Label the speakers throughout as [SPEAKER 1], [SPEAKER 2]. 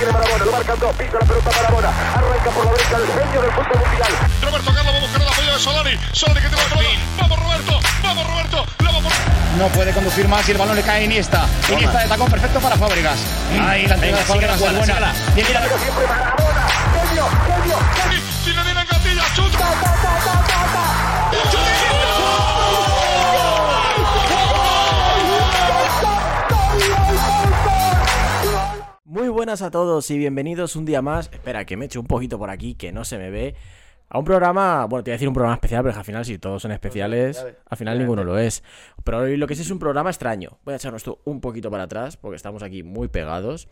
[SPEAKER 1] tiene Marabona, lo marcan dos, pisa la pelota Marabona, arranca por la derecha el genio del fútbol mundial.
[SPEAKER 2] Roberto Carlos va a buscar el apoyo de Solari. Solari que tiene la pelota. Vamos Roberto, vamos Roberto, la vamos.
[SPEAKER 3] No puede conducir más y el balón le cae a Iniesta. Iniesta de tacón perfecto para Fábregas. Ahí la entrada de Fábregas buena. Viene la-
[SPEAKER 1] Siempre Marabona,
[SPEAKER 4] buenas a todos y bienvenidos un día más. Espera, que me eche un poquito por aquí, que no se me ve. A un programa, bueno, te iba a decir un programa especial, pero al final si todos son especiales, al final ninguno lo es. Pero hoy lo que sí es un programa extraño. Voy a echarnos esto un poquito para atrás, porque estamos aquí muy pegados.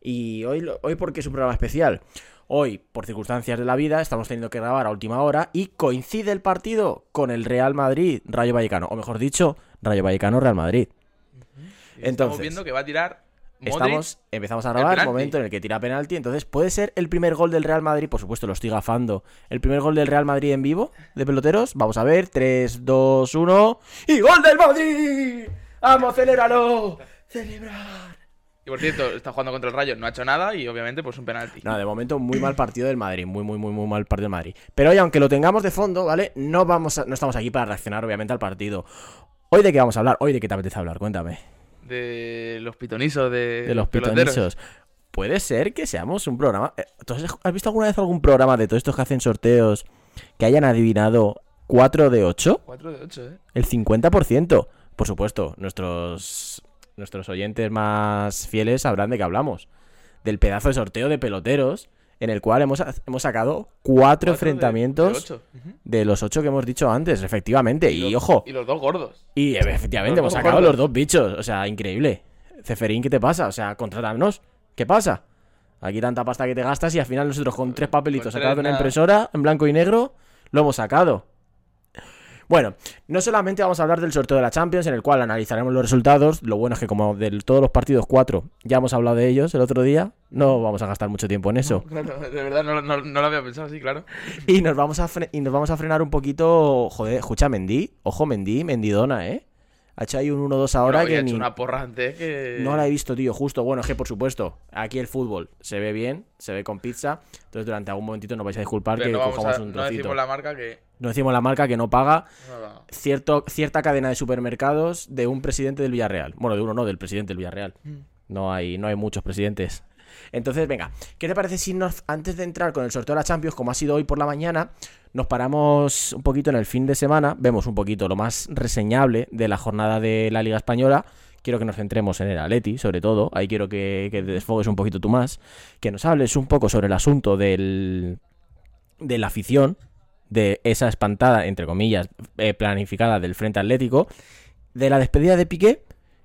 [SPEAKER 4] Y hoy, hoy porque es un programa especial. Hoy, por circunstancias de la vida, estamos teniendo que grabar a última hora y coincide el partido con el Real Madrid, Rayo Vallecano. O mejor dicho, Rayo Vallecano, Real Madrid.
[SPEAKER 5] Estamos
[SPEAKER 4] Entonces,
[SPEAKER 5] viendo que va a tirar.
[SPEAKER 4] Estamos, empezamos a grabar el momento en el que tira penalti. Entonces, ¿puede ser el primer gol del Real Madrid? Por supuesto, lo estoy gafando. ¿El primer gol del Real Madrid en vivo de peloteros? Vamos a ver. 3, 2, 1. ¡Y gol del Madrid! ¡Vamos, celébralo! ¡Celebrar!
[SPEAKER 5] Y por cierto, está jugando contra el Rayo, no ha hecho nada y obviamente pues un penalti.
[SPEAKER 4] No, de momento muy mal partido del Madrid, muy muy muy muy mal partido del Madrid. Pero hoy aunque lo tengamos de fondo, ¿vale? No vamos a- no estamos aquí para reaccionar obviamente al partido. Hoy de qué vamos a hablar? Hoy de qué te apetece hablar, cuéntame.
[SPEAKER 5] De los pitonisos de,
[SPEAKER 4] de los
[SPEAKER 5] peloteros.
[SPEAKER 4] pitonisos. Puede ser que seamos un programa. eh, ¿tú has- ¿Has visto alguna vez algún programa de todos estos que hacen sorteos que hayan adivinado 4 de 8?
[SPEAKER 5] 4 de 8, ¿eh?
[SPEAKER 4] El 50%. Por supuesto, nuestros, nuestros oyentes más fieles sabrán de qué hablamos. Del pedazo de sorteo de peloteros en el cual hemos, hemos sacado cuatro enfrentamientos
[SPEAKER 5] de
[SPEAKER 4] los ocho que hemos dicho antes, efectivamente. Y,
[SPEAKER 5] los-
[SPEAKER 4] ojo,
[SPEAKER 5] Y los dos gordos.
[SPEAKER 4] y efectivamente hemos sacado
[SPEAKER 5] gordos.
[SPEAKER 4] los dos bichos. O sea, increíble. Ceferín, ¿qué te pasa? O sea, contrátanos. ¿Qué pasa? Aquí tanta pasta que te gastas y al final nosotros con tres papelitos sacados de una impresora en blanco y negro lo hemos sacado. Bueno, no solamente vamos a hablar del sorteo de la Champions, en el cual analizaremos los resultados. Lo bueno es que, como de todos los partidos, cuatro, ya hemos hablado de ellos el otro día, no vamos a gastar mucho tiempo en eso.
[SPEAKER 5] De verdad, no, no- no lo había pensado así, claro.
[SPEAKER 4] Y nos vamos a, y nos vamos a frenar un poquito. Joder, escucha, Mendy. Ojo, Mendy, Mendidona, ¿eh? Ha hecho ahí un 1-2 ahora que
[SPEAKER 5] hecho
[SPEAKER 4] ni.
[SPEAKER 5] una porra antes que...
[SPEAKER 4] No la he visto, tío, justo. Bueno, es que por supuesto, aquí el fútbol se ve bien, se ve con pizza. Entonces, durante algún momentito nos vais a disculpar
[SPEAKER 5] Pero
[SPEAKER 4] que
[SPEAKER 5] no,
[SPEAKER 4] cojamos
[SPEAKER 5] a-
[SPEAKER 4] un
[SPEAKER 5] no
[SPEAKER 4] trocito.
[SPEAKER 5] decimos la marca que...
[SPEAKER 4] No decimos la marca que no paga cierto, cierta cadena de supermercados de un presidente del Villarreal. Bueno, de uno no, del presidente del Villarreal.
[SPEAKER 5] Mm.
[SPEAKER 4] No hay, no hay muchos presidentes. Entonces, venga, ¿qué te parece si nos, antes de entrar con el sorteo de la Champions, como ha sido hoy por la mañana, nos paramos un poquito en el fin de semana, vemos un poquito lo más reseñable de la jornada de la Liga Española? Quiero que nos centremos en el Atleti, sobre todo. Ahí quiero que, que te desfogues un poquito tú más. Que nos hables un poco sobre el asunto del, de la afición, de esa espantada, entre comillas, eh, planificada del Frente Atlético, de la despedida de Piqué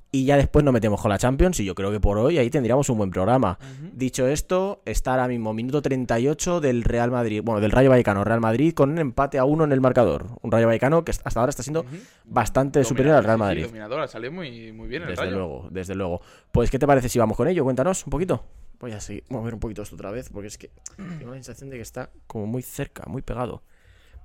[SPEAKER 4] y ya después nos metemos con la Champions y yo creo que por hoy ahí tendríamos un buen programa. Dicho esto, está ahora mismo minuto 38 del Real Madrid, bueno, del Rayo Vallecano, Real Madrid con un empate a uno en el marcador. Un Rayo Vallecano que hasta ahora está siendo bastante superior al Real Madrid.
[SPEAKER 5] sí, dominador, salió muy, muy bien el
[SPEAKER 4] Desde
[SPEAKER 5] Rayo.
[SPEAKER 4] luego, desde luego. Pues, ¿qué te parece si vamos con ello? Cuéntanos un poquito. Voy a seguir, mover un poquito esto otra vez, porque es que tengo la sensación de que está como muy cerca, muy pegado.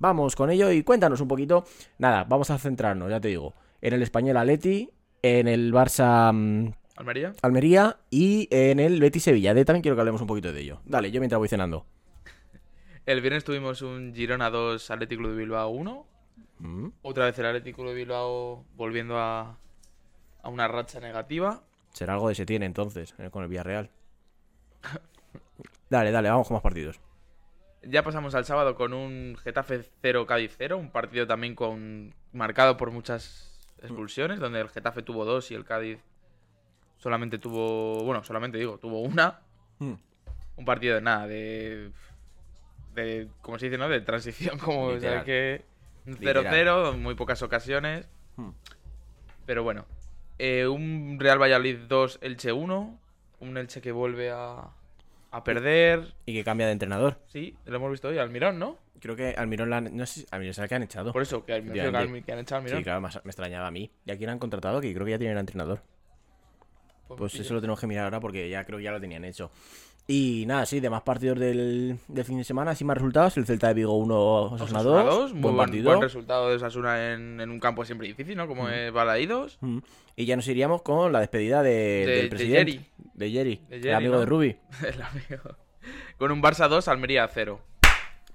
[SPEAKER 4] Vamos con ello y cuéntanos un poquito. Nada, vamos a centrarnos, ya te digo, en el español Atleti, en el Barça mm,
[SPEAKER 5] ¿Almería?
[SPEAKER 4] Almería y en el Betis Sevilla. De también quiero que hablemos un poquito de ello. Dale, yo mientras voy cenando.
[SPEAKER 5] El viernes tuvimos un Girona 2, Atlético de Bilbao 1.
[SPEAKER 4] Mm,
[SPEAKER 5] Otra vez el Atlético de Bilbao volviendo a, a una racha negativa.
[SPEAKER 4] Será algo de se tiene entonces, eh, con el Villarreal. Dale, dale, vamos con más partidos.
[SPEAKER 5] Ya pasamos al sábado con un Getafe 0 Cádiz 0, un partido también con marcado por muchas expulsiones, donde el Getafe tuvo dos y el Cádiz solamente tuvo, bueno, solamente digo, tuvo una.
[SPEAKER 4] Mm.
[SPEAKER 5] Un partido de nada, de de ¿cómo se dice, no? De transición, como o sea, que un
[SPEAKER 4] Literal.
[SPEAKER 5] 0-0, muy pocas ocasiones.
[SPEAKER 4] Hmm.
[SPEAKER 5] Pero bueno, eh, un Real Valladolid 2, Elche 1, un Elche que vuelve a, a perder.
[SPEAKER 4] Y que cambia de entrenador.
[SPEAKER 5] Sí, lo hemos visto hoy, Almirón, ¿no?
[SPEAKER 4] Creo que Almirón la han... No sé Almirón será que han echado.
[SPEAKER 5] Por eso, que, refiero que, han echado a Almirón.
[SPEAKER 4] Sí, claro, más- me extrañaba a mí. ¿Y a quién han contratado? Que creo que ya tienen entrenador. Pues eso lo tenemos que mirar ahora porque ya creo que ya lo tenían hecho. Y nada, sí, demás partidos del, fin de semana, sin más resultados. El Celta de Vigo 1, Osasuna 2. Buen, partido.
[SPEAKER 5] buen resultado de Osasuna en, en, un campo siempre difícil, ¿no? Como mm. es Balaídos.
[SPEAKER 4] Mm. Y ya nos iríamos con la despedida de,
[SPEAKER 5] de
[SPEAKER 4] del presidente. De Jerry.
[SPEAKER 5] De Jerry.
[SPEAKER 4] el
[SPEAKER 5] amigo
[SPEAKER 4] de Rubi.
[SPEAKER 5] el amigo. Con un Barça 2, Almería 0.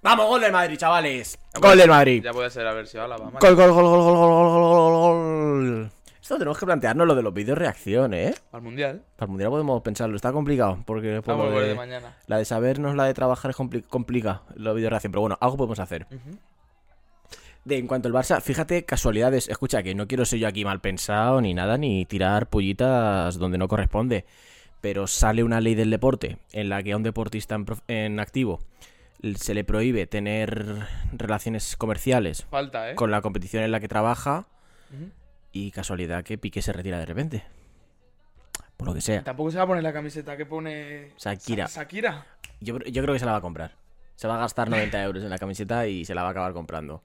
[SPEAKER 4] ¡Vamos, gol del Madrid, chavales! Gol del Madrid.
[SPEAKER 5] Ya voy a ser a ver si
[SPEAKER 4] Gol, gol, gol, gol, gol, gol, gol, gol. Esto tenemos que plantearnos lo de los vídeos reacción, ¿eh?
[SPEAKER 5] Al Mundial.
[SPEAKER 4] Para el mundial podemos pensarlo, está complicado. Porque por
[SPEAKER 5] Vamos
[SPEAKER 4] lo de-
[SPEAKER 5] de mañana.
[SPEAKER 4] la de sabernos, la de trabajar es compli- complica los vídeos reacción. Pero bueno, algo podemos hacer. De, en cuanto al Barça, fíjate, casualidades. Escucha, que no quiero ser yo aquí mal pensado ni nada, ni tirar pullitas donde no corresponde. Pero sale una ley del deporte en la que a un deportista en, en activo se le prohíbe tener relaciones comerciales
[SPEAKER 5] Falta, ¿eh?
[SPEAKER 4] con la competición en la que trabaja. Y casualidad que Piqué se retira de repente. Por lo que sea.
[SPEAKER 5] Tampoco se va a poner la camiseta que pone.
[SPEAKER 4] Shakira.
[SPEAKER 5] Sa- Shakira.
[SPEAKER 4] Yo, yo creo que se la va a comprar. Se va a gastar 90 euros en la camiseta y se la va a acabar comprando.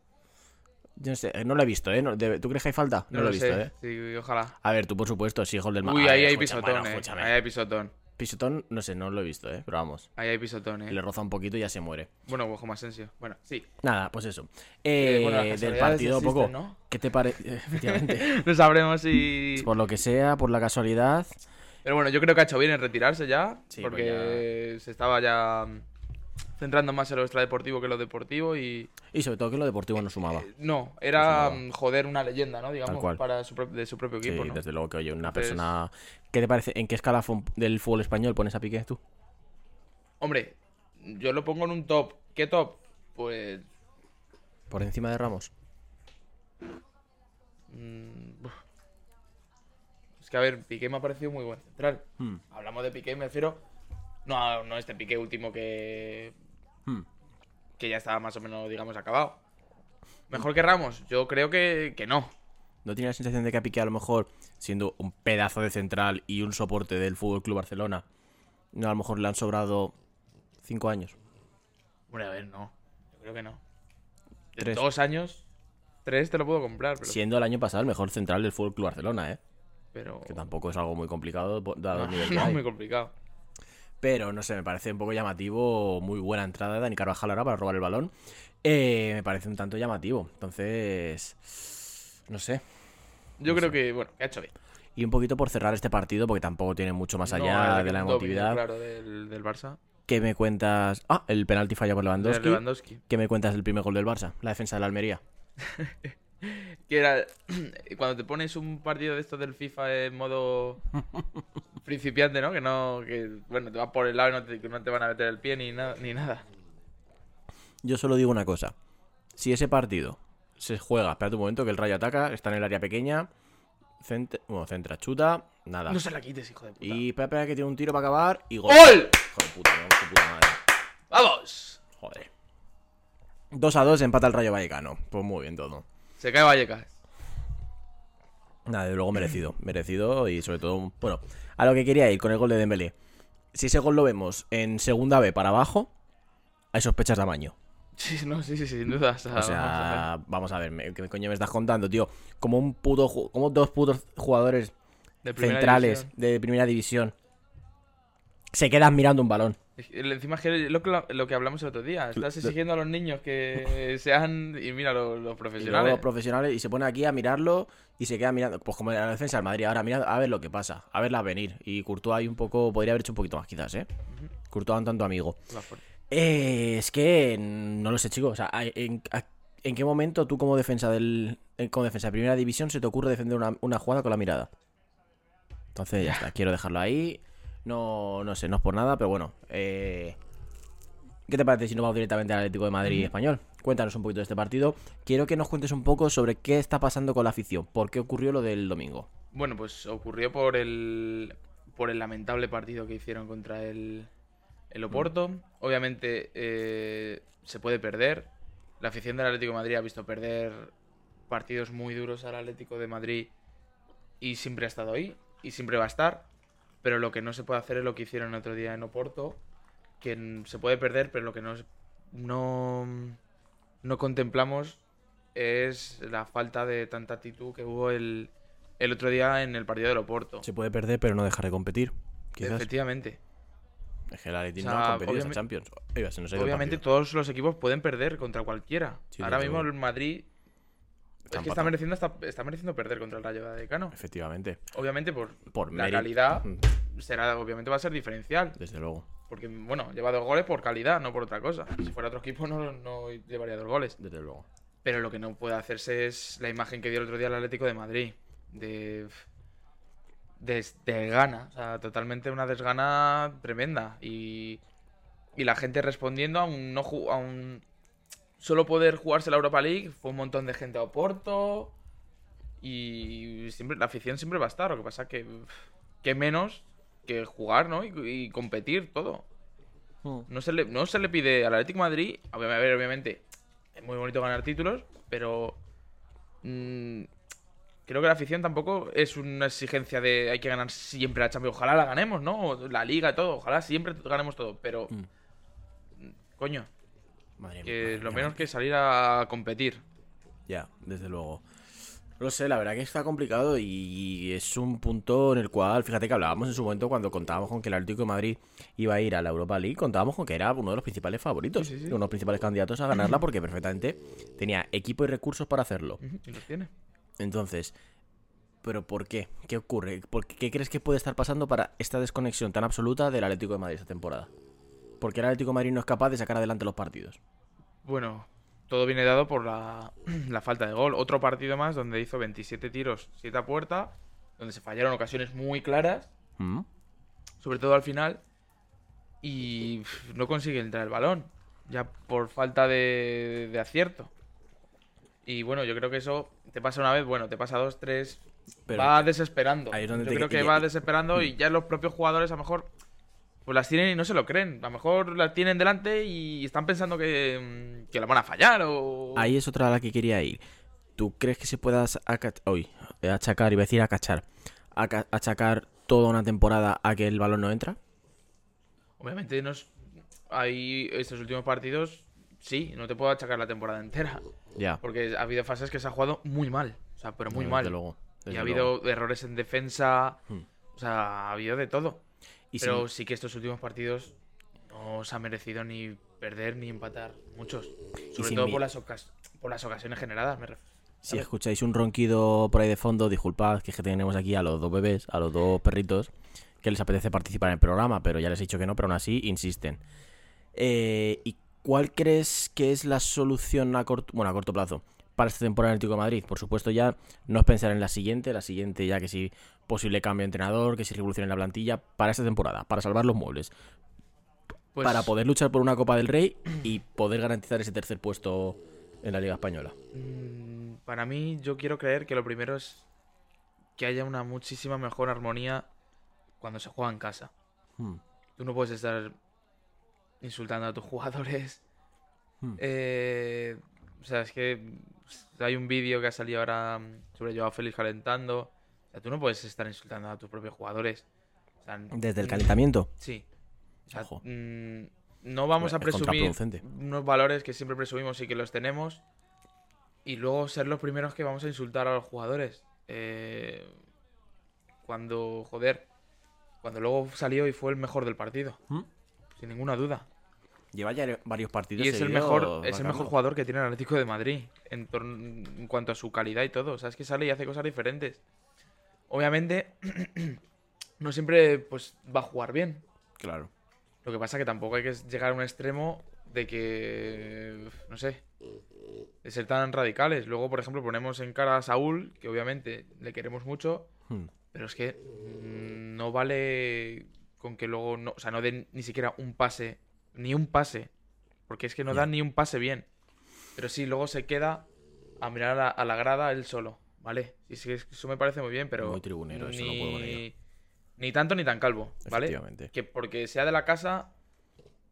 [SPEAKER 4] Yo no sé, no lo he visto, ¿eh? No- de- ¿Tú crees que hay falta? No, lo he visto,
[SPEAKER 5] sé.
[SPEAKER 4] ¿eh?
[SPEAKER 5] Sí, ojalá.
[SPEAKER 4] A ver, tú por supuesto, sí, del
[SPEAKER 5] Uy,
[SPEAKER 4] A
[SPEAKER 5] ahí hay pisotón, eh.
[SPEAKER 4] escúchame.
[SPEAKER 5] Ahí hay pisotón.
[SPEAKER 4] Pisotón, no sé, no lo he visto, ¿eh? Pero vamos.
[SPEAKER 5] Ahí hay pisotón, eh.
[SPEAKER 4] Le roza un poquito y ya se muere.
[SPEAKER 5] Bueno, ojo más Asensio. Bueno, sí.
[SPEAKER 4] Nada, pues eso.
[SPEAKER 5] Eh,
[SPEAKER 4] Eh,
[SPEAKER 5] bueno,
[SPEAKER 4] del partido
[SPEAKER 5] existen,
[SPEAKER 4] poco.
[SPEAKER 5] ¿no?
[SPEAKER 4] ¿Qué te parece? Efectivamente.
[SPEAKER 5] No sabremos si.
[SPEAKER 4] por lo que sea, por la casualidad.
[SPEAKER 5] Pero bueno, yo creo que ha hecho bien en retirarse ya.
[SPEAKER 4] Sí,
[SPEAKER 5] porque se estaba ya mm, centrando más en lo extradeportivo que en lo deportivo y.
[SPEAKER 4] Y sobre todo que lo deportivo no sumaba.
[SPEAKER 5] No, era
[SPEAKER 4] No sumaba.
[SPEAKER 5] mm, joder una leyenda, ¿no? Digamos, para su, de su propio
[SPEAKER 4] Sí,
[SPEAKER 5] equipo, ¿no?
[SPEAKER 4] desde luego que oye, una
[SPEAKER 5] Entonces-
[SPEAKER 4] persona. ¿Qué te parece? ¿En qué escalafón del fútbol español pones a Piqué tú?
[SPEAKER 5] Hombre, yo lo pongo en un top. ¿Qué top? Pues.
[SPEAKER 4] ¿Por encima de Ramos?
[SPEAKER 5] mm, es que a ver, Piqué me ha parecido muy buen central.
[SPEAKER 4] Hmm.
[SPEAKER 5] Hablamos de Piqué, me refiero. No, no este Piqué último que.
[SPEAKER 4] Hmm.
[SPEAKER 5] que ya estaba más o menos, digamos, acabado. ¿Mejor que Ramos? Yo creo que, que no.
[SPEAKER 4] ¿No tiene la sensación de que a Piqué a lo mejor, siendo un pedazo de central y un soporte del Fútbol Club Barcelona, no a lo mejor le han sobrado cinco años?
[SPEAKER 5] Hombre, a ver, no. Yo creo que no. De
[SPEAKER 4] Tres.
[SPEAKER 5] dos años, tres te lo puedo comprar, pero.
[SPEAKER 4] Siendo el año pasado el mejor central del Fútbol Club Barcelona, ¿eh?
[SPEAKER 5] pero...
[SPEAKER 4] Que tampoco es algo muy complicado dado
[SPEAKER 5] No,
[SPEAKER 4] el nivel que
[SPEAKER 5] no,
[SPEAKER 4] hay.
[SPEAKER 5] muy complicado.
[SPEAKER 4] Pero no sé, me parece un poco llamativo. Muy buena entrada de Dani Carvajal ahora para robar el balón. Eh, me parece un tanto llamativo. Entonces, no sé.
[SPEAKER 5] Yo creo que, bueno, que ha hecho bien.
[SPEAKER 4] Y un poquito por cerrar este partido, porque tampoco tiene mucho más allá de la emotividad.
[SPEAKER 5] Claro, del, del Barça.
[SPEAKER 4] ¿Qué me cuentas? Ah, el penalti falla por. Lewandowski. ¿Qué me cuentas del primer gol del Barça? La defensa de la Almería.
[SPEAKER 5] Que era. Cuando te pones un partido de estos del FIFA en modo. principiante, ¿no? Que no. Que, bueno, te vas por el lado y no te, que no te van a meter el pie ni, nada ni nada.
[SPEAKER 4] Yo solo digo una cosa. Si ese partido se juega, espérate un momento, que el Rayo ataca, está en el área pequeña, centra, bueno, centra, chuta, nada.
[SPEAKER 5] No se la quites, hijo de puta.
[SPEAKER 4] Y espera, espera, que tiene un tiro para acabar y gol.
[SPEAKER 5] ¡Gol!
[SPEAKER 4] Hijo de puta madre.
[SPEAKER 5] ¡Vamos!
[SPEAKER 4] Joder. 2 a 2 empata el Rayo Vallecano. Pues muy bien todo.
[SPEAKER 5] Se cae Vallecas.
[SPEAKER 4] Nada, de luego merecido. Merecido y sobre todo, bueno, a lo que quería ir con el gol de Dembélé. Si ese gol lo vemos en segunda B para abajo, hay sospechas de amaño.
[SPEAKER 5] Sí, no, sí, sí, sin duda. O sea,
[SPEAKER 4] O
[SPEAKER 5] vamos a
[SPEAKER 4] sea, vamos a ver, me- ¿qué coño me estás contando, tío? Como un puto, como dos putos jugadores.
[SPEAKER 5] De
[SPEAKER 4] centrales
[SPEAKER 5] división.
[SPEAKER 4] de primera división se quedan mirando un balón.
[SPEAKER 5] Encima es que lo, que lo que hablamos el otro día. Estás exigiendo a los niños que sean. Y mira, los, los
[SPEAKER 4] Y luego
[SPEAKER 5] profesionales.
[SPEAKER 4] los profesionales y se pone aquí a mirarlo y se queda mirando, pues como en la defensa del Madrid. Ahora mira a ver lo que pasa, a verla venir. Y Courtois hay un poco, podría haber hecho un poquito más quizás, ¿eh? Courtois un tanto amigo. Eh, es que no lo sé, chicos. O sea, ¿en, a- en qué momento tú como defensa del eh, como defensa de primera división se te ocurre defender una, una jugada con la mirada? Entonces ya está, quiero dejarlo ahí. No, no sé, no es por nada, pero bueno. Eh, ¿Qué te parece si nos vamos directamente al Atlético de Madrid español? Cuéntanos un poquito de este partido. Quiero que nos cuentes un poco sobre qué está pasando con la afición. ¿Por qué ocurrió lo del domingo?
[SPEAKER 5] Bueno, pues ocurrió por el. Por el lamentable partido que hicieron contra el. El Oporto. Obviamente eh, se puede perder. La afición del Atlético de Madrid ha visto perder partidos muy duros al Atlético de Madrid y siempre ha estado ahí y siempre va a estar. Pero lo que no se puede hacer es lo que hicieron el otro día en Oporto, que se puede perder, pero lo que no, no, no contemplamos es la falta de tanta actitud que hubo el, el otro día en el partido del Oporto.
[SPEAKER 4] Se puede perder, pero no dejar de competir. Quizás.
[SPEAKER 5] Efectivamente.
[SPEAKER 4] Es que el Atleti
[SPEAKER 5] O
[SPEAKER 4] no ha competido
[SPEAKER 5] obviamente-
[SPEAKER 4] Champions. Oiga, se nos ha ido el
[SPEAKER 5] Obviamente todos los equipos pueden perder contra cualquiera.
[SPEAKER 4] Sí,
[SPEAKER 5] Ahora mismo el Madrid que está mereciendo, está, está mereciendo perder contra el Rayo Vallecano.
[SPEAKER 4] Efectivamente.
[SPEAKER 5] Obviamente por,
[SPEAKER 4] Por
[SPEAKER 5] la
[SPEAKER 4] mérito.
[SPEAKER 5] calidad
[SPEAKER 4] Mm,
[SPEAKER 5] será, obviamente va a ser diferencial.
[SPEAKER 4] Desde luego.
[SPEAKER 5] Porque, bueno, lleva dos goles por calidad, no por otra cosa. Si fuera otro equipo no, no llevaría dos goles.
[SPEAKER 4] Desde luego.
[SPEAKER 5] Pero lo que no puede hacerse es la imagen que dio el otro día el Atlético de Madrid. De. de desgana. O sea, totalmente una desgana tremenda. Y. Y la gente respondiendo a un no a un. Solo poder jugarse la Europa League. Fue un montón de gente a Oporto. Y siempre, la afición siempre va a estar. Lo que pasa que. Que menos que jugar, ¿no? Y, y competir todo. No se, le, no se le pide al Atlético de Madrid. A ver, a ver, obviamente, es muy bonito ganar títulos, pero. mm, creo que la afición tampoco es una exigencia de hay que ganar siempre la Champions. Ojalá la ganemos, ¿no? La Liga todo. Ojalá siempre ganemos todo. Pero.
[SPEAKER 4] Mm.
[SPEAKER 5] Coño,
[SPEAKER 4] Madre
[SPEAKER 5] que
[SPEAKER 4] madre
[SPEAKER 5] lo menos
[SPEAKER 4] madre
[SPEAKER 5] que salir a competir.
[SPEAKER 4] Ya, desde luego. No lo sé, la verdad que está complicado y es un punto en el cual, fíjate que hablábamos en su momento cuando contábamos con que el Atlético de Madrid iba a ir a la Europa League, contábamos con que era uno de los principales favoritos,
[SPEAKER 5] Sí, sí, sí.
[SPEAKER 4] uno de los principales candidatos a ganarla porque perfectamente tenía equipo y recursos para hacerlo.
[SPEAKER 5] Y los tiene.
[SPEAKER 4] Entonces, ¿pero por qué? ¿Qué ocurre? ¿Por qué, qué crees que puede estar pasando para esta desconexión tan absoluta del Atlético de Madrid esta temporada? Porque el Atlético de Madrid no es capaz de sacar adelante los partidos.
[SPEAKER 5] Bueno, todo viene dado por la, la falta de gol. Otro partido más donde hizo 27 tiros, 7 a puerta, donde se fallaron ocasiones muy claras.
[SPEAKER 4] ¿Mm?
[SPEAKER 5] sobre todo al final, y pff, no consigue entrar el balón, ya por falta de, de acierto. Y bueno, yo creo que eso te pasa una vez, bueno, te pasa dos, tres,
[SPEAKER 4] Pero-
[SPEAKER 5] va desesperando.
[SPEAKER 4] Ahí es donde
[SPEAKER 5] yo
[SPEAKER 4] te-
[SPEAKER 5] creo que
[SPEAKER 4] y-
[SPEAKER 5] va desesperando y ya los propios jugadores a lo mejor pues las tienen y no se lo creen. A lo mejor las tienen delante y están pensando que, mm, que la van a fallar o...
[SPEAKER 4] Ahí es otra a la que quería ir. ¿Tú crees que se pueda uy, eh, achacar, iba a decir acachar, aca- achacar toda una temporada a que el balón no entra?
[SPEAKER 5] Obviamente nos... Hay estos últimos partidos, sí, no te puedo achacar la temporada entera.
[SPEAKER 4] Ya.
[SPEAKER 5] Porque ha habido fases que se ha jugado muy mal. O sea, pero muy mal.
[SPEAKER 4] desde luego,
[SPEAKER 5] y ha
[SPEAKER 4] luego.
[SPEAKER 5] habido errores en defensa.
[SPEAKER 4] Hmm.
[SPEAKER 5] O sea, ha habido de todo.
[SPEAKER 4] Y
[SPEAKER 5] pero sí que estos últimos partidos no se ha merecido ni perder ni empatar. Muchos. Sobre todo por las, por las ocasiones generadas. Me
[SPEAKER 4] Si escucháis un ronquido por ahí de fondo, disculpad, que es que tenemos aquí a los dos bebés, a los dos perritos, que les apetece participar en el programa, pero ya les he dicho que no, pero aún así insisten. Eh, ¿Y cuál crees que es la solución a corto, bueno, a corto plazo para esta temporada en el Atlético de Madrid? Por supuesto, ya no es pensar en la siguiente, la siguiente ya que si posible cambio de entrenador, que si revolución en la plantilla, para esta temporada, para salvar los muebles,
[SPEAKER 5] Pues,
[SPEAKER 4] para poder luchar por una Copa del Rey y poder garantizar ese tercer puesto en la Liga Española.
[SPEAKER 5] mm, Para mí, yo quiero creer que lo primero es que haya una muchísima mejor armonía cuando se juega en casa.
[SPEAKER 4] Hmm.
[SPEAKER 5] Tú no puedes estar insultando a tus jugadores.
[SPEAKER 4] Hmm.
[SPEAKER 5] Eh, o sea, es que hay un vídeo que ha salido ahora sobre Joao Félix calentando. Sea, tú no puedes estar insultando a tus propios jugadores. O sea,
[SPEAKER 4] Desde el
[SPEAKER 5] mm,
[SPEAKER 4] calentamiento.
[SPEAKER 5] Sí. O sea,
[SPEAKER 4] Ojo.
[SPEAKER 5] mm, no vamos a
[SPEAKER 4] Es
[SPEAKER 5] presumir unos valores que siempre presumimos y que los tenemos. Y luego ser los primeros que vamos a insultar a los jugadores. Eh, cuando, joder, cuando luego salió y fue el mejor del partido.
[SPEAKER 4] ¿Mm?
[SPEAKER 5] Sin ninguna duda.
[SPEAKER 4] Lleva ya varios partidos.
[SPEAKER 5] Y es el mejor, es el mejor jugador que tiene el Atlético de Madrid en, en cuanto a su calidad y todo. O sea, es que sale y hace cosas diferentes. Obviamente, no siempre pues va a jugar bien.
[SPEAKER 4] Claro.
[SPEAKER 5] Lo que pasa que tampoco hay que llegar a un extremo de que, no sé, de ser tan radicales. Luego, por ejemplo, ponemos en cara a Saúl, que obviamente le queremos mucho,
[SPEAKER 4] Hmm.
[SPEAKER 5] pero es que no vale con que luego, no, o sea, no den ni siquiera un pase, ni un pase, porque es que no
[SPEAKER 4] Ya.
[SPEAKER 5] dan ni un pase bien. Pero sí, luego se queda a mirar a la, a la grada él solo, ¿vale? Y sí, eso me parece muy bien, pero
[SPEAKER 4] Muy tribunero, eso no puedo con ello.
[SPEAKER 5] ni tanto ni tan calvo, ¿vale?
[SPEAKER 4] Efectivamente.
[SPEAKER 5] Que porque sea de la casa,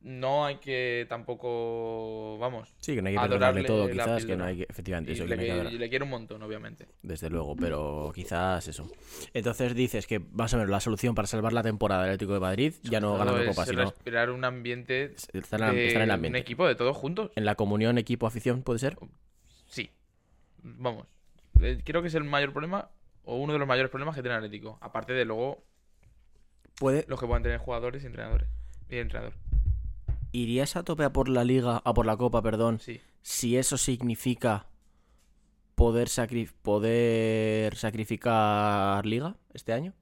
[SPEAKER 5] no hay que tampoco, vamos,
[SPEAKER 4] Sí, que no hay que perdonarle todo, quizás, que no hay que. Efectivamente,
[SPEAKER 5] y
[SPEAKER 4] eso
[SPEAKER 5] le,
[SPEAKER 4] que
[SPEAKER 5] quiero un montón, obviamente.
[SPEAKER 4] Desde luego, pero quizás eso. Entonces dices que más o menos la solución para salvar la temporada del Atlético de Madrid ya no ganando copas, sino
[SPEAKER 5] respirar un ambiente
[SPEAKER 4] estar en, la-
[SPEAKER 5] de
[SPEAKER 4] estar en el
[SPEAKER 5] un
[SPEAKER 4] ambiente.
[SPEAKER 5] equipo de todos juntos.
[SPEAKER 4] En la comunión equipo-afición, ¿puede ser?
[SPEAKER 5] Sí. Vamos. Eh, Creo que es el mayor problema o uno de los mayores problemas que tiene el Atlético. Aparte de luego
[SPEAKER 4] Puede,
[SPEAKER 5] los que puedan tener jugadores y entrenadores. Y entrenador.
[SPEAKER 4] ¿Irías a tope a por la liga, a por la copa, perdón,
[SPEAKER 5] Sí.
[SPEAKER 4] si eso significa poder, sacri- poder sacrificar liga este año?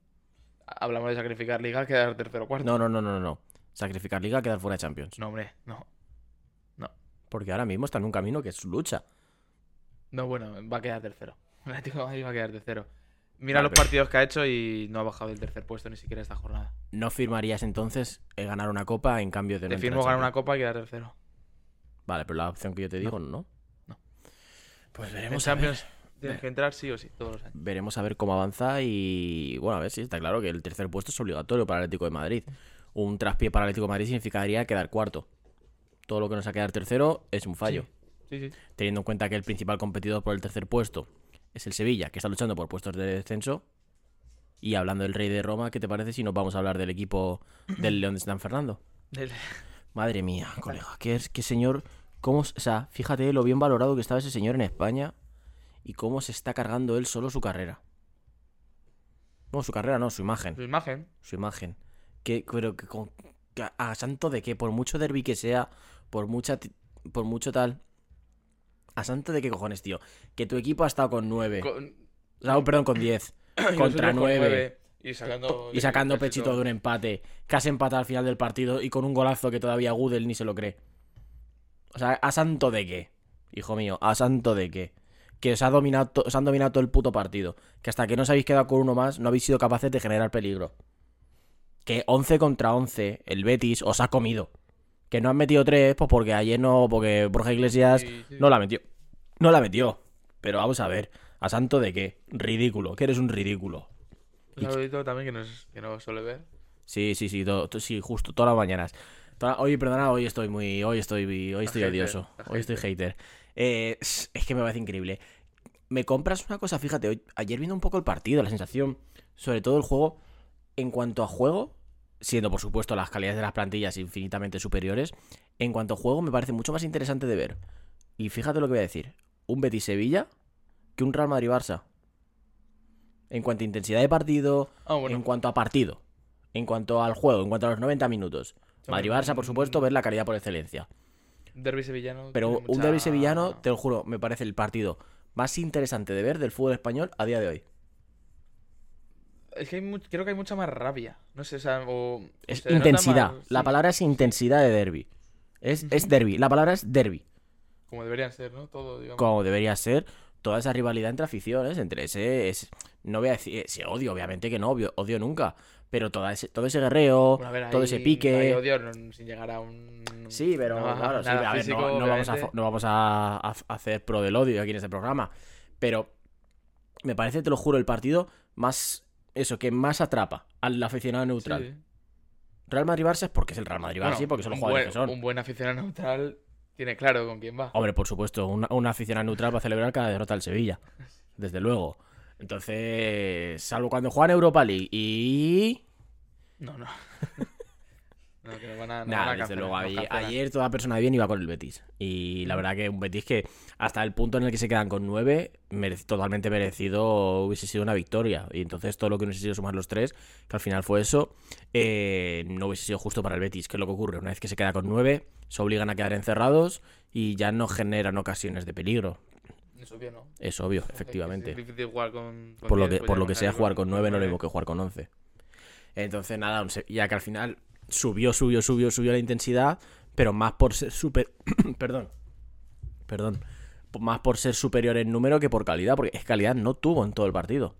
[SPEAKER 5] Hablamos de sacrificar liga, quedar tercero o cuarto.
[SPEAKER 4] No, no, no, no, no. Sacrificar liga, quedar fuera de Champions.
[SPEAKER 5] No, hombre, no.
[SPEAKER 4] Porque ahora mismo está en un camino que es lucha.
[SPEAKER 5] No, bueno, va a quedar tercero. El Atlético de Madrid va a quedar tercero. Mira
[SPEAKER 4] Vale,
[SPEAKER 5] los partidos que ha hecho y no ha bajado del tercer puesto ni siquiera esta jornada.
[SPEAKER 4] ¿No firmarías entonces eh, ganar una copa en cambio de no
[SPEAKER 5] Te firmo ganar una copa y quedar tercero.
[SPEAKER 4] Vale, pero la opción que yo te digo, ¿no?
[SPEAKER 5] No.
[SPEAKER 4] Pues
[SPEAKER 5] En
[SPEAKER 4] veremos ver.
[SPEAKER 5] Champions tienes que entrar sí o sí, todos los años.
[SPEAKER 4] Veremos a ver cómo avanza y bueno, a ver si está claro que el tercer puesto es obligatorio para el Atlético de Madrid. Un traspié para el Atlético de Madrid significaría quedar cuarto. Todo lo que nos ha quedar tercero es un fallo.
[SPEAKER 5] Sí, sí.
[SPEAKER 4] Teniendo en cuenta que el principal competidor por el tercer puesto es el Sevilla, que está luchando por puestos de descenso. Y hablando del Rey de Roma, ¿qué te parece si nos vamos a hablar del equipo del León de San Fernando?
[SPEAKER 5] Del-
[SPEAKER 4] Madre mía, colega, qué, es- qué señor. Cómo, o sea, fíjate lo bien valorado que estaba ese señor en España y cómo se está cargando él solo su carrera. No, su carrera no, su imagen.
[SPEAKER 5] Su imagen.
[SPEAKER 4] Su imagen. Que, pero que con. que a, santo de que, por mucho derby que sea, por mucha. Por mucho tal. A santo de qué cojones, tío. Que tu equipo ha estado con 9.
[SPEAKER 5] Con-
[SPEAKER 4] O sea, perdón, con 10.
[SPEAKER 5] y los
[SPEAKER 4] contra
[SPEAKER 5] otros con
[SPEAKER 4] 9.
[SPEAKER 5] nueve, Y sacando.
[SPEAKER 4] Y sacando pechito
[SPEAKER 5] todo.
[SPEAKER 4] de un empate. Casi empatado al final del partido y con un golazo que todavía Gudel ni se lo cree. O sea, ¿a santo de qué? Hijo mío, ¿a santo de qué? Que os, ha dominado, os han dominado todo el puto partido. Que hasta que no os habéis quedado con uno más, no habéis sido capaces de generar peligro. Que 11 contra 11, el Betis os ha comido. Que no han metido 3, pues porque ayer no, porque Borja Iglesias
[SPEAKER 5] Sí, sí.
[SPEAKER 4] no la metió. No la metió. Pero vamos a ver, ¿a santo de qué? Ridículo, que eres un ridículo.
[SPEAKER 5] Un saludito también que no, es- que no suele ver.
[SPEAKER 4] Sí, sí, sí, todo- sí, justo, todas las mañanas. Toda- Oye, perdona, hoy estoy muy, hoy estoy, hoy estoy odioso, hoy estoy hater. Eh, es es que me parece increíble. Me compras una cosa, fíjate, hoy, ayer viendo un poco el partido, la sensación, sobre todo el juego, en cuanto a juego, siendo por supuesto las calidades de las plantillas infinitamente superiores, en cuanto a juego me parece mucho más interesante de ver. Y fíjate lo que voy a decir, un Betis Sevilla que un Real Madrid Barça. En cuanto a intensidad de partido,
[SPEAKER 5] Ah, bueno.
[SPEAKER 4] en cuanto a partido, en cuanto al juego, en cuanto a los 90 minutos.
[SPEAKER 5] Hombre,
[SPEAKER 4] Madrid-Barça, por supuesto, ver la calidad por excelencia.
[SPEAKER 5] Derby sevillano.
[SPEAKER 4] Pero un derbi sevillano, te lo juro, me parece el partido más interesante de ver del fútbol español a día de hoy.
[SPEAKER 5] Es que hay mu- creo que hay mucha más rabia. No sé, o sea, o-
[SPEAKER 4] Es
[SPEAKER 5] se
[SPEAKER 4] intensidad.
[SPEAKER 5] más-
[SPEAKER 4] La
[SPEAKER 5] sí,
[SPEAKER 4] palabra es intensidad de derby. Es, es derby. La palabra es derby.
[SPEAKER 5] Como deberían ser, ¿no? Todo, digamos.
[SPEAKER 4] Como debería ser toda esa rivalidad entre aficiones, entre ese... ese- no voy a decir ese odio, obviamente que no, odio nunca. Pero toda ese, todo ese
[SPEAKER 5] Bueno, ver,
[SPEAKER 4] todo
[SPEAKER 5] ahí-
[SPEAKER 4] ese pique...
[SPEAKER 5] odio no- sin llegar a un.
[SPEAKER 4] Sí, pero
[SPEAKER 5] no,
[SPEAKER 4] claro, sí, a ver,
[SPEAKER 5] físico,
[SPEAKER 4] no, no vamos, a, no vamos a hacer pro del odio aquí en este programa. Pero me parece, te lo juro, el partido más. Eso, que más atrapa al aficionado neutral.
[SPEAKER 5] Sí.
[SPEAKER 4] Real Madrid-Barça es porque es el Real Madrid-Barça,
[SPEAKER 5] Bueno,
[SPEAKER 4] sí, porque son los
[SPEAKER 5] un
[SPEAKER 4] jugadores
[SPEAKER 5] buen,
[SPEAKER 4] que son.
[SPEAKER 5] Un buen aficionado neutral tiene claro con quién va.
[SPEAKER 4] Hombre, por supuesto, una, una aficionado neutral va a celebrar cada derrota del Sevilla. Desde luego. Entonces, salvo cuando juegan Europa League y.
[SPEAKER 5] No, no. No, que van a.
[SPEAKER 4] Nada,
[SPEAKER 5] van a
[SPEAKER 4] desde luego. Ayer, toda persona de bien iba con el Betis. Y la verdad que un Betis que hasta el punto en el que se quedan con nueve, merec- totalmente merecido hubiese sido una victoria. Y entonces todo lo que hubiese sido sumar los tres, que al final fue eso, eh, no hubiese sido justo para el Betis. ¿Qué es lo que ocurre? Una vez que se queda con nueve, se obligan a quedar encerrados y ya no generan ocasiones de peligro.
[SPEAKER 5] Es obvio, ¿no?
[SPEAKER 4] Es obvio,
[SPEAKER 5] que
[SPEAKER 4] efectivamente.
[SPEAKER 5] Es difícil jugar con. con
[SPEAKER 4] Por lo
[SPEAKER 5] 10,
[SPEAKER 4] que, por lo que sea jugar con 9 no lo
[SPEAKER 5] nueve.
[SPEAKER 4] mismo que jugar con 11. Entonces, nada, ya que al final subió, subió, subió, subió la intensidad, pero más por ser super... perdón. Perdón. Más por ser superior en número que por calidad, porque es calidad no tuvo en todo el partido.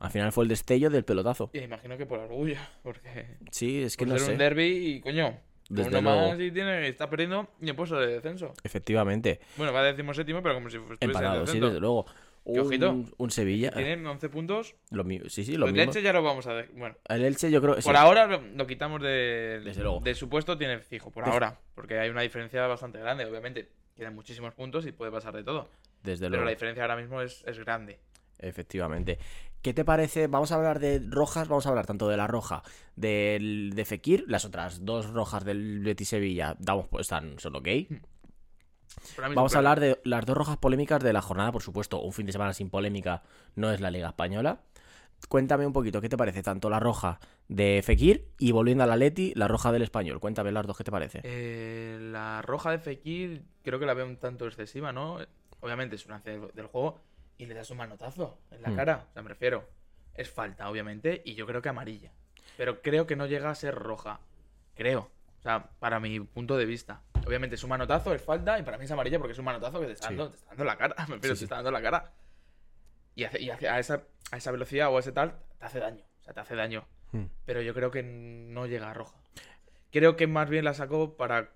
[SPEAKER 4] Al final fue el destello del pelotazo.
[SPEAKER 5] Y imagino que por orgullo, porque.
[SPEAKER 4] Sí, es que
[SPEAKER 5] por
[SPEAKER 4] no
[SPEAKER 5] ser
[SPEAKER 4] sé.
[SPEAKER 5] un derby y coño.
[SPEAKER 4] Desde
[SPEAKER 5] uno
[SPEAKER 4] luego.
[SPEAKER 5] más y tiene, está perdiendo y en puesto de descenso.
[SPEAKER 4] Efectivamente.
[SPEAKER 5] Bueno, va a decimos séptimo, pero como si en
[SPEAKER 4] Empatado, sí,
[SPEAKER 5] descenso.
[SPEAKER 4] desde luego.
[SPEAKER 5] Ojito.
[SPEAKER 4] Un, Sevilla.
[SPEAKER 5] Tienen 11 puntos.
[SPEAKER 4] Lo sí, sí, lo
[SPEAKER 5] el
[SPEAKER 4] mismo.
[SPEAKER 5] Leche ya lo vamos a ver. Bueno,
[SPEAKER 4] El Elche yo creo... sí.
[SPEAKER 5] por ahora lo, lo quitamos de,
[SPEAKER 4] Desde luego.
[SPEAKER 5] de su puesto, tiene fijo, por
[SPEAKER 4] De-
[SPEAKER 5] ahora. Porque hay una diferencia bastante grande, obviamente. Quedan muchísimos puntos y puede pasar de todo.
[SPEAKER 4] Desde
[SPEAKER 5] Pero
[SPEAKER 4] luego.
[SPEAKER 5] la diferencia ahora mismo es, es grande.
[SPEAKER 4] Efectivamente. ¿Qué te parece? Vamos a hablar de rojas, vamos a hablar tanto de la roja del, de Fekir, las otras dos rojas del Betis Sevilla, damos pues están son ok. Vamos a hablar de las dos rojas polémicas de la jornada, por supuesto. Un fin de semana sin polémica no es la Liga Española. Cuéntame un poquito, ¿qué te parece tanto la roja de Fekir y volviendo a la Leti, la roja del español? Cuéntame las dos, ¿qué te parece?
[SPEAKER 5] Eh, la roja de Fekir creo que la veo un tanto excesiva, ¿no? Obviamente es un lance del, juego y le das un manotazo en la
[SPEAKER 4] Hmm.
[SPEAKER 5] cara. O sea, me refiero. Es falta, obviamente, y yo creo que amarilla. Pero creo que no llega a ser roja. Creo. O sea, para mi punto de vista. Obviamente es un manotazo, es falta, y para mí es amarilla porque es un manotazo que te está
[SPEAKER 4] Sí.
[SPEAKER 5] dando, te está dando la cara. Me refiero,
[SPEAKER 4] Sí,
[SPEAKER 5] te está dando la cara. Y, hace- y hace- a, esa, a esa velocidad o a ese tal, te hace daño. O sea, te hace daño.
[SPEAKER 4] Hmm.
[SPEAKER 5] Pero yo creo que no llega a roja. Creo que más bien la sacó para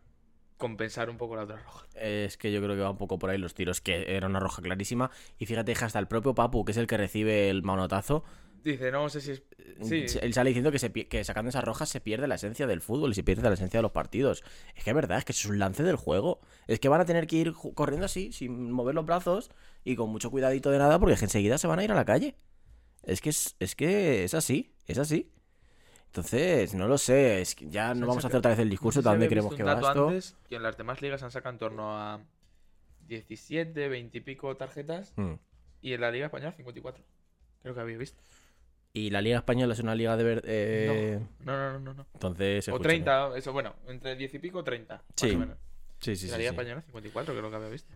[SPEAKER 5] compensar un poco la otra roja.
[SPEAKER 4] Es que yo creo que va un poco por ahí los tiros, que era una roja clarísima. Y fíjate hasta el propio Papu, que es el que recibe el manotazo,
[SPEAKER 5] Dice, no sé si es. Sí,
[SPEAKER 4] él sale diciendo que, se, que sacando esas rojas se pierde la esencia del fútbol y se pierde la esencia de los partidos. Es que es verdad, es que es un lance del juego. Es que van a tener que ir corriendo así, sin mover los brazos y con mucho cuidadito de nada, porque enseguida se van a ir a la calle. Es que es, es que es así, es así. Entonces, no lo sé, es que ya no vamos a hacer otra vez el discurso,
[SPEAKER 5] No
[SPEAKER 4] ¿dónde creemos que va esto?
[SPEAKER 5] antes, que en las demás ligas han sacado en torno a 17, 20 y pico tarjetas.
[SPEAKER 4] Mm.
[SPEAKER 5] Y en la Liga Española 54. Creo que había visto.
[SPEAKER 4] Y la Liga Española es una liga de ver... eh,
[SPEAKER 5] No, no, no, no. no.
[SPEAKER 4] Entonces,
[SPEAKER 5] O
[SPEAKER 4] escúchame.
[SPEAKER 5] 30, eso, bueno, entre 10 y pico 30. más
[SPEAKER 4] Sí,
[SPEAKER 5] o menos.
[SPEAKER 4] Sí, sí,
[SPEAKER 5] la
[SPEAKER 4] sí,
[SPEAKER 5] Liga
[SPEAKER 4] sí.
[SPEAKER 5] Española 54, creo que había visto.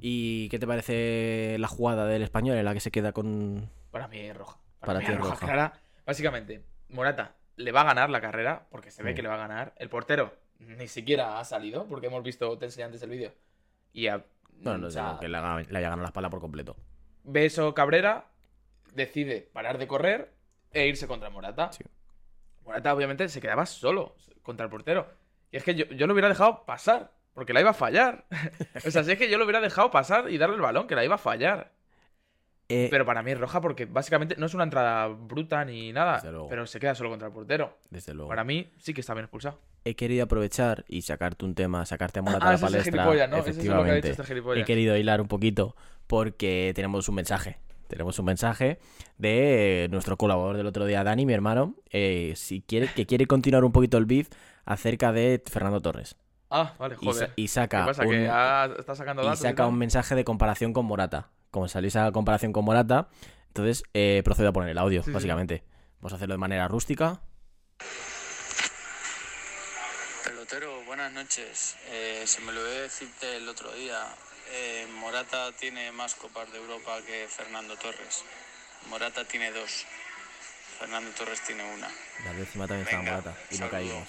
[SPEAKER 4] ¿Y qué te parece la jugada del español en la que se queda con...
[SPEAKER 5] Para mí es roja.
[SPEAKER 4] Para
[SPEAKER 5] mí
[SPEAKER 4] ti
[SPEAKER 5] es roja,
[SPEAKER 4] roja.
[SPEAKER 5] clara. Básicamente, Morata le va a ganar la carrera, porque se ve
[SPEAKER 4] Mm.
[SPEAKER 5] que le va a ganar. El portero ni siquiera ha salido, porque hemos visto, te enseñé antes el vídeo. Y a,
[SPEAKER 4] Bueno, no
[SPEAKER 5] o
[SPEAKER 4] sé,
[SPEAKER 5] sea,
[SPEAKER 4] que le, haya ganado la espalda por completo.
[SPEAKER 5] ve eso Cabrera, decide parar de correr e irse contra Morata.
[SPEAKER 4] Sí.
[SPEAKER 5] Morata obviamente se quedaba solo contra el portero. Y es que yo, yo lo hubiera dejado pasar, porque la iba a fallar. o sea, si es que yo lo hubiera dejado pasar y darle el balón, que la iba a fallar.
[SPEAKER 4] Eh,
[SPEAKER 5] Pero para mí es roja porque básicamente no es una entrada bruta ni nada, pero se queda solo contra el portero.
[SPEAKER 4] desde luego.
[SPEAKER 5] Para mí sí que está bien expulsado.
[SPEAKER 4] He querido aprovechar y sacarte un tema, sacarte a Morata
[SPEAKER 5] Ah,
[SPEAKER 4] a la
[SPEAKER 5] es
[SPEAKER 4] palestra.
[SPEAKER 5] gilipollas, ¿no? Ese es lo que ha dicho
[SPEAKER 4] efectivamente.
[SPEAKER 5] este.
[SPEAKER 4] He querido hilar un poquito porque tenemos un mensaje. Tenemos un mensaje de nuestro colaborador del otro día, Dani, mi hermano, eh, si quiere, que quiere continuar un poquito el beef acerca de Fernando Torres.
[SPEAKER 5] Ah, vale, joder.
[SPEAKER 4] y
[SPEAKER 5] ¿Qué
[SPEAKER 4] saca,
[SPEAKER 5] pasa?
[SPEAKER 4] un,
[SPEAKER 5] ¿Que está sacando
[SPEAKER 4] y
[SPEAKER 5] datos? y
[SPEAKER 4] saca
[SPEAKER 5] tal?
[SPEAKER 4] un mensaje de comparación con Morata. Como salió esa comparación con Morata, entonces eh, procedo a poner el audio,
[SPEAKER 5] Sí, sí.
[SPEAKER 4] básicamente. Vamos a hacerlo de manera rústica.
[SPEAKER 6] Pelotero, buenas noches. Eh, se me lo olvidó decirte el otro día. Eh, Morata tiene más copas de Europa que Fernando Torres. Morata tiene dos. Fernando Torres tiene una.
[SPEAKER 4] La décima también estaba
[SPEAKER 6] Venga,
[SPEAKER 4] Morata y no caímos.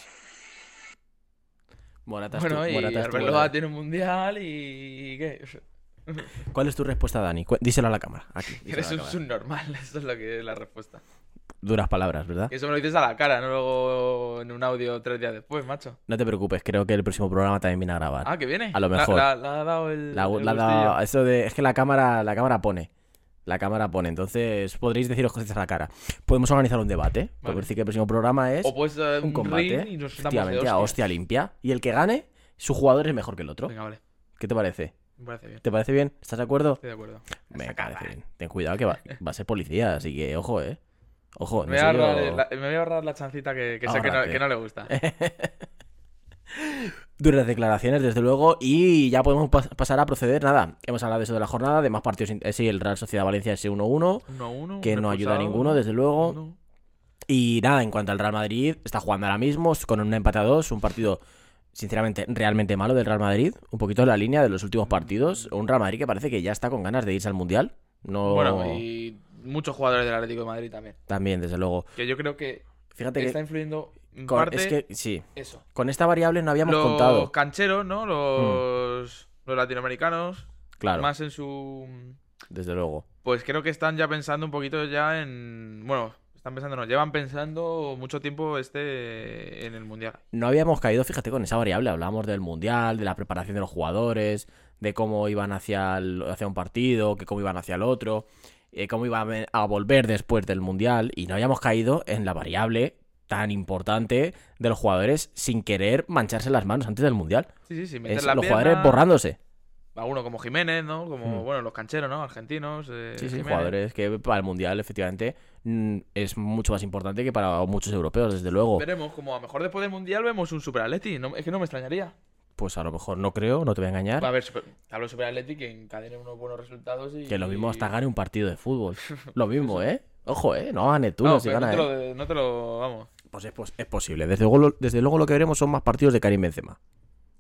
[SPEAKER 4] Morata,
[SPEAKER 5] Bueno,
[SPEAKER 4] estu-
[SPEAKER 5] y
[SPEAKER 4] Morata
[SPEAKER 5] Arbeloa
[SPEAKER 4] ahí.
[SPEAKER 5] tiene un mundial y. ¿Qué?
[SPEAKER 4] ¿Cuál es tu respuesta, Dani? Díselo a la cámara. Aquí.
[SPEAKER 5] Eres un
[SPEAKER 4] cámara.
[SPEAKER 5] subnormal, eso es lo que es la respuesta.
[SPEAKER 4] Duras palabras, ¿verdad?
[SPEAKER 5] Eso me lo dices a la cara, no luego en un audio tres días después, macho.
[SPEAKER 4] No te preocupes, creo que el próximo programa también viene a grabar.
[SPEAKER 5] Ah, que viene.
[SPEAKER 4] A lo mejor.
[SPEAKER 5] La, la ha dado el.
[SPEAKER 4] La-
[SPEAKER 5] el gustillo.
[SPEAKER 4] eso de, es que la cámara, la cámara pone. La cámara pone. Entonces podréis deciros cosas a la cara. Podemos organizar un debate.
[SPEAKER 5] Vale.
[SPEAKER 4] Decir que el próximo programa es
[SPEAKER 5] O pues eh,
[SPEAKER 4] un combate.
[SPEAKER 5] y nos de
[SPEAKER 4] a hostia limpia. Y el que gane, su jugador es mejor que el otro.
[SPEAKER 5] Venga, vale.
[SPEAKER 4] ¿Qué te parece?
[SPEAKER 5] Me parece bien.
[SPEAKER 4] ¿Te parece bien? ¿Estás de acuerdo?
[SPEAKER 5] Estoy de acuerdo.
[SPEAKER 4] Me parece bien. Ten cuidado que va, va a ser policía, así que ojo, eh. Ojo,
[SPEAKER 5] Me voy,
[SPEAKER 4] yo-
[SPEAKER 5] la, me voy a ahorrar la chancita que, que sé que no,
[SPEAKER 4] Ahórrate.
[SPEAKER 5] que no le gusta.
[SPEAKER 4] Duras declaraciones, desde luego, y ya podemos pas- pasar a proceder. Nada, hemos hablado de eso de la jornada, de más partidos. eh, sí, el Real Sociedad Valencia ese 1-1,
[SPEAKER 5] 1-1.
[SPEAKER 4] que no ayuda a ninguno, desde luego. Y nada, en cuanto al Real Madrid, está jugando ahora mismo con un empate a dos, un partido, sinceramente, realmente malo del Real Madrid. Un poquito en la línea de los últimos partidos. Un Real Madrid que parece que ya está con ganas de irse al Mundial. No...
[SPEAKER 5] Bueno, y muchos jugadores del Atlético de Madrid también.
[SPEAKER 4] También, desde luego.
[SPEAKER 5] Que yo creo que
[SPEAKER 4] Fíjate
[SPEAKER 5] está
[SPEAKER 4] que,
[SPEAKER 5] influyendo en
[SPEAKER 4] con-
[SPEAKER 5] parte
[SPEAKER 4] es que, sí,
[SPEAKER 5] eso.
[SPEAKER 4] con esta variable no habíamos
[SPEAKER 5] los
[SPEAKER 4] contado.
[SPEAKER 5] cancheros, ¿no? Los, los latinoamericanos.
[SPEAKER 4] Claro,
[SPEAKER 5] Más en su.
[SPEAKER 4] desde luego.
[SPEAKER 5] Pues creo que están ya pensando un poquito ya en. Bueno, están pensando, no, llevan pensando mucho tiempo este en el mundial.
[SPEAKER 4] No habíamos caído, fíjate, con esa variable. Hablábamos del mundial, de la preparación de los jugadores, de cómo iban hacia, el- hacia un partido, que cómo iban hacia el otro, eh, cómo iban a ve- a volver después del mundial. Y no habíamos caído en la variable tan importante de los jugadores sin querer mancharse las manos antes del mundial.
[SPEAKER 5] Sí, sí, sí. meter
[SPEAKER 4] Es
[SPEAKER 5] la
[SPEAKER 4] los
[SPEAKER 5] pierna,
[SPEAKER 4] jugadores borrándose.
[SPEAKER 5] Alguno como Jiménez, ¿no? Como,
[SPEAKER 4] Mm.
[SPEAKER 5] bueno, los cancheros, ¿no? Argentinos. eh,
[SPEAKER 4] Sí, sí,
[SPEAKER 5] Jiménez.
[SPEAKER 4] jugadores que para el mundial, efectivamente, mm, es mucho más importante que para muchos europeos, desde luego.
[SPEAKER 5] Veremos, como a lo mejor después del mundial vemos un Super Atleti. No, es que no me extrañaría.
[SPEAKER 4] Pues a lo mejor no creo, no te voy a engañar.
[SPEAKER 5] Va a haber, super- hablo sobre Athletic que encadene unos buenos resultados y...
[SPEAKER 4] Que lo mismo hasta gane un partido de fútbol. Lo mismo, ¿eh? Ojo, ¿eh? No gane tú,
[SPEAKER 5] No,
[SPEAKER 4] no, si gana,
[SPEAKER 5] no, te
[SPEAKER 4] ¿eh?
[SPEAKER 5] no te lo... Vamos.
[SPEAKER 4] Pues es, pos- es posible. Desde luego, desde luego lo que veremos son más partidos de Karim Benzema.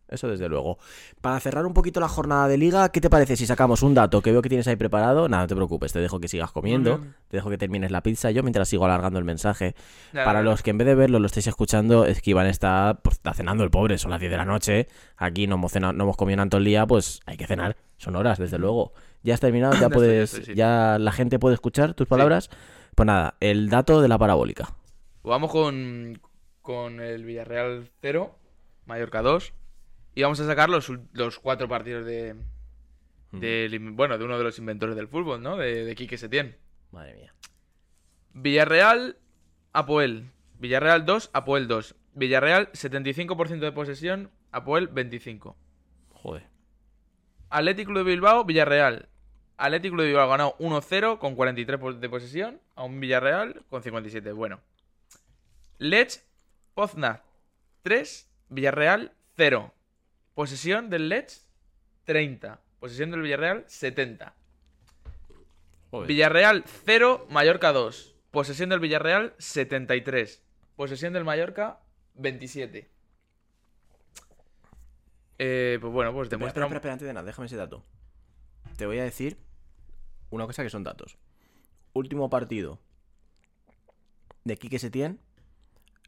[SPEAKER 4] Eso desde luego. Para cerrar un poquito la jornada de liga, ¿qué te parece si sacamos un dato que veo que tienes ahí preparado? Nada, no te preocupes, te dejo que sigas comiendo, te dejo que termines la pizza yo mientras sigo alargando el mensaje.
[SPEAKER 5] Ya,
[SPEAKER 4] Para
[SPEAKER 5] ya.
[SPEAKER 4] los que en vez de verlo lo estáis escuchando, es que Iván está, pues, está cenando el pobre, son las 10 de la noche. Aquí no hemos, cenado- no hemos comido todo el día, pues hay que cenar. Son horas, desde luego. Ya has terminado, ya puedes,
[SPEAKER 5] ya estoy, sí.
[SPEAKER 4] ya la gente puede escuchar tus palabras. Pues nada, el dato de la parabólica.
[SPEAKER 5] Vamos con, con el Villarreal 0, Mallorca 2. Y vamos a sacar los, los cuatro partidos de, del in- bueno, de uno de los inventores del fútbol, ¿no? De, de Quique Setién.
[SPEAKER 4] Madre mía.
[SPEAKER 5] Villarreal, Apoel. Villarreal 2, Apoel 2. Villarreal, 75% de posesión, Apoel 25.
[SPEAKER 4] Joder.
[SPEAKER 5] Atlético de Bilbao, Villarreal. Atlético de Bilbao ganó 1-0 con 43 po- de posesión a un Villarreal con 57. Bueno. Lech, Pozna 3, Villarreal 0. Posesión del Lech 30. Posesión del Villarreal 70.
[SPEAKER 4] Joder.
[SPEAKER 5] Villarreal 0, Mallorca 2. Posesión del Villarreal 73. Posesión del Mallorca 27. Eh, pues bueno, pues
[SPEAKER 4] Espera,
[SPEAKER 5] demuestra...
[SPEAKER 4] espera, espera, antes de nada, déjame ese dato. Te voy a decir una cosa que son datos. Último partido de Quique Setién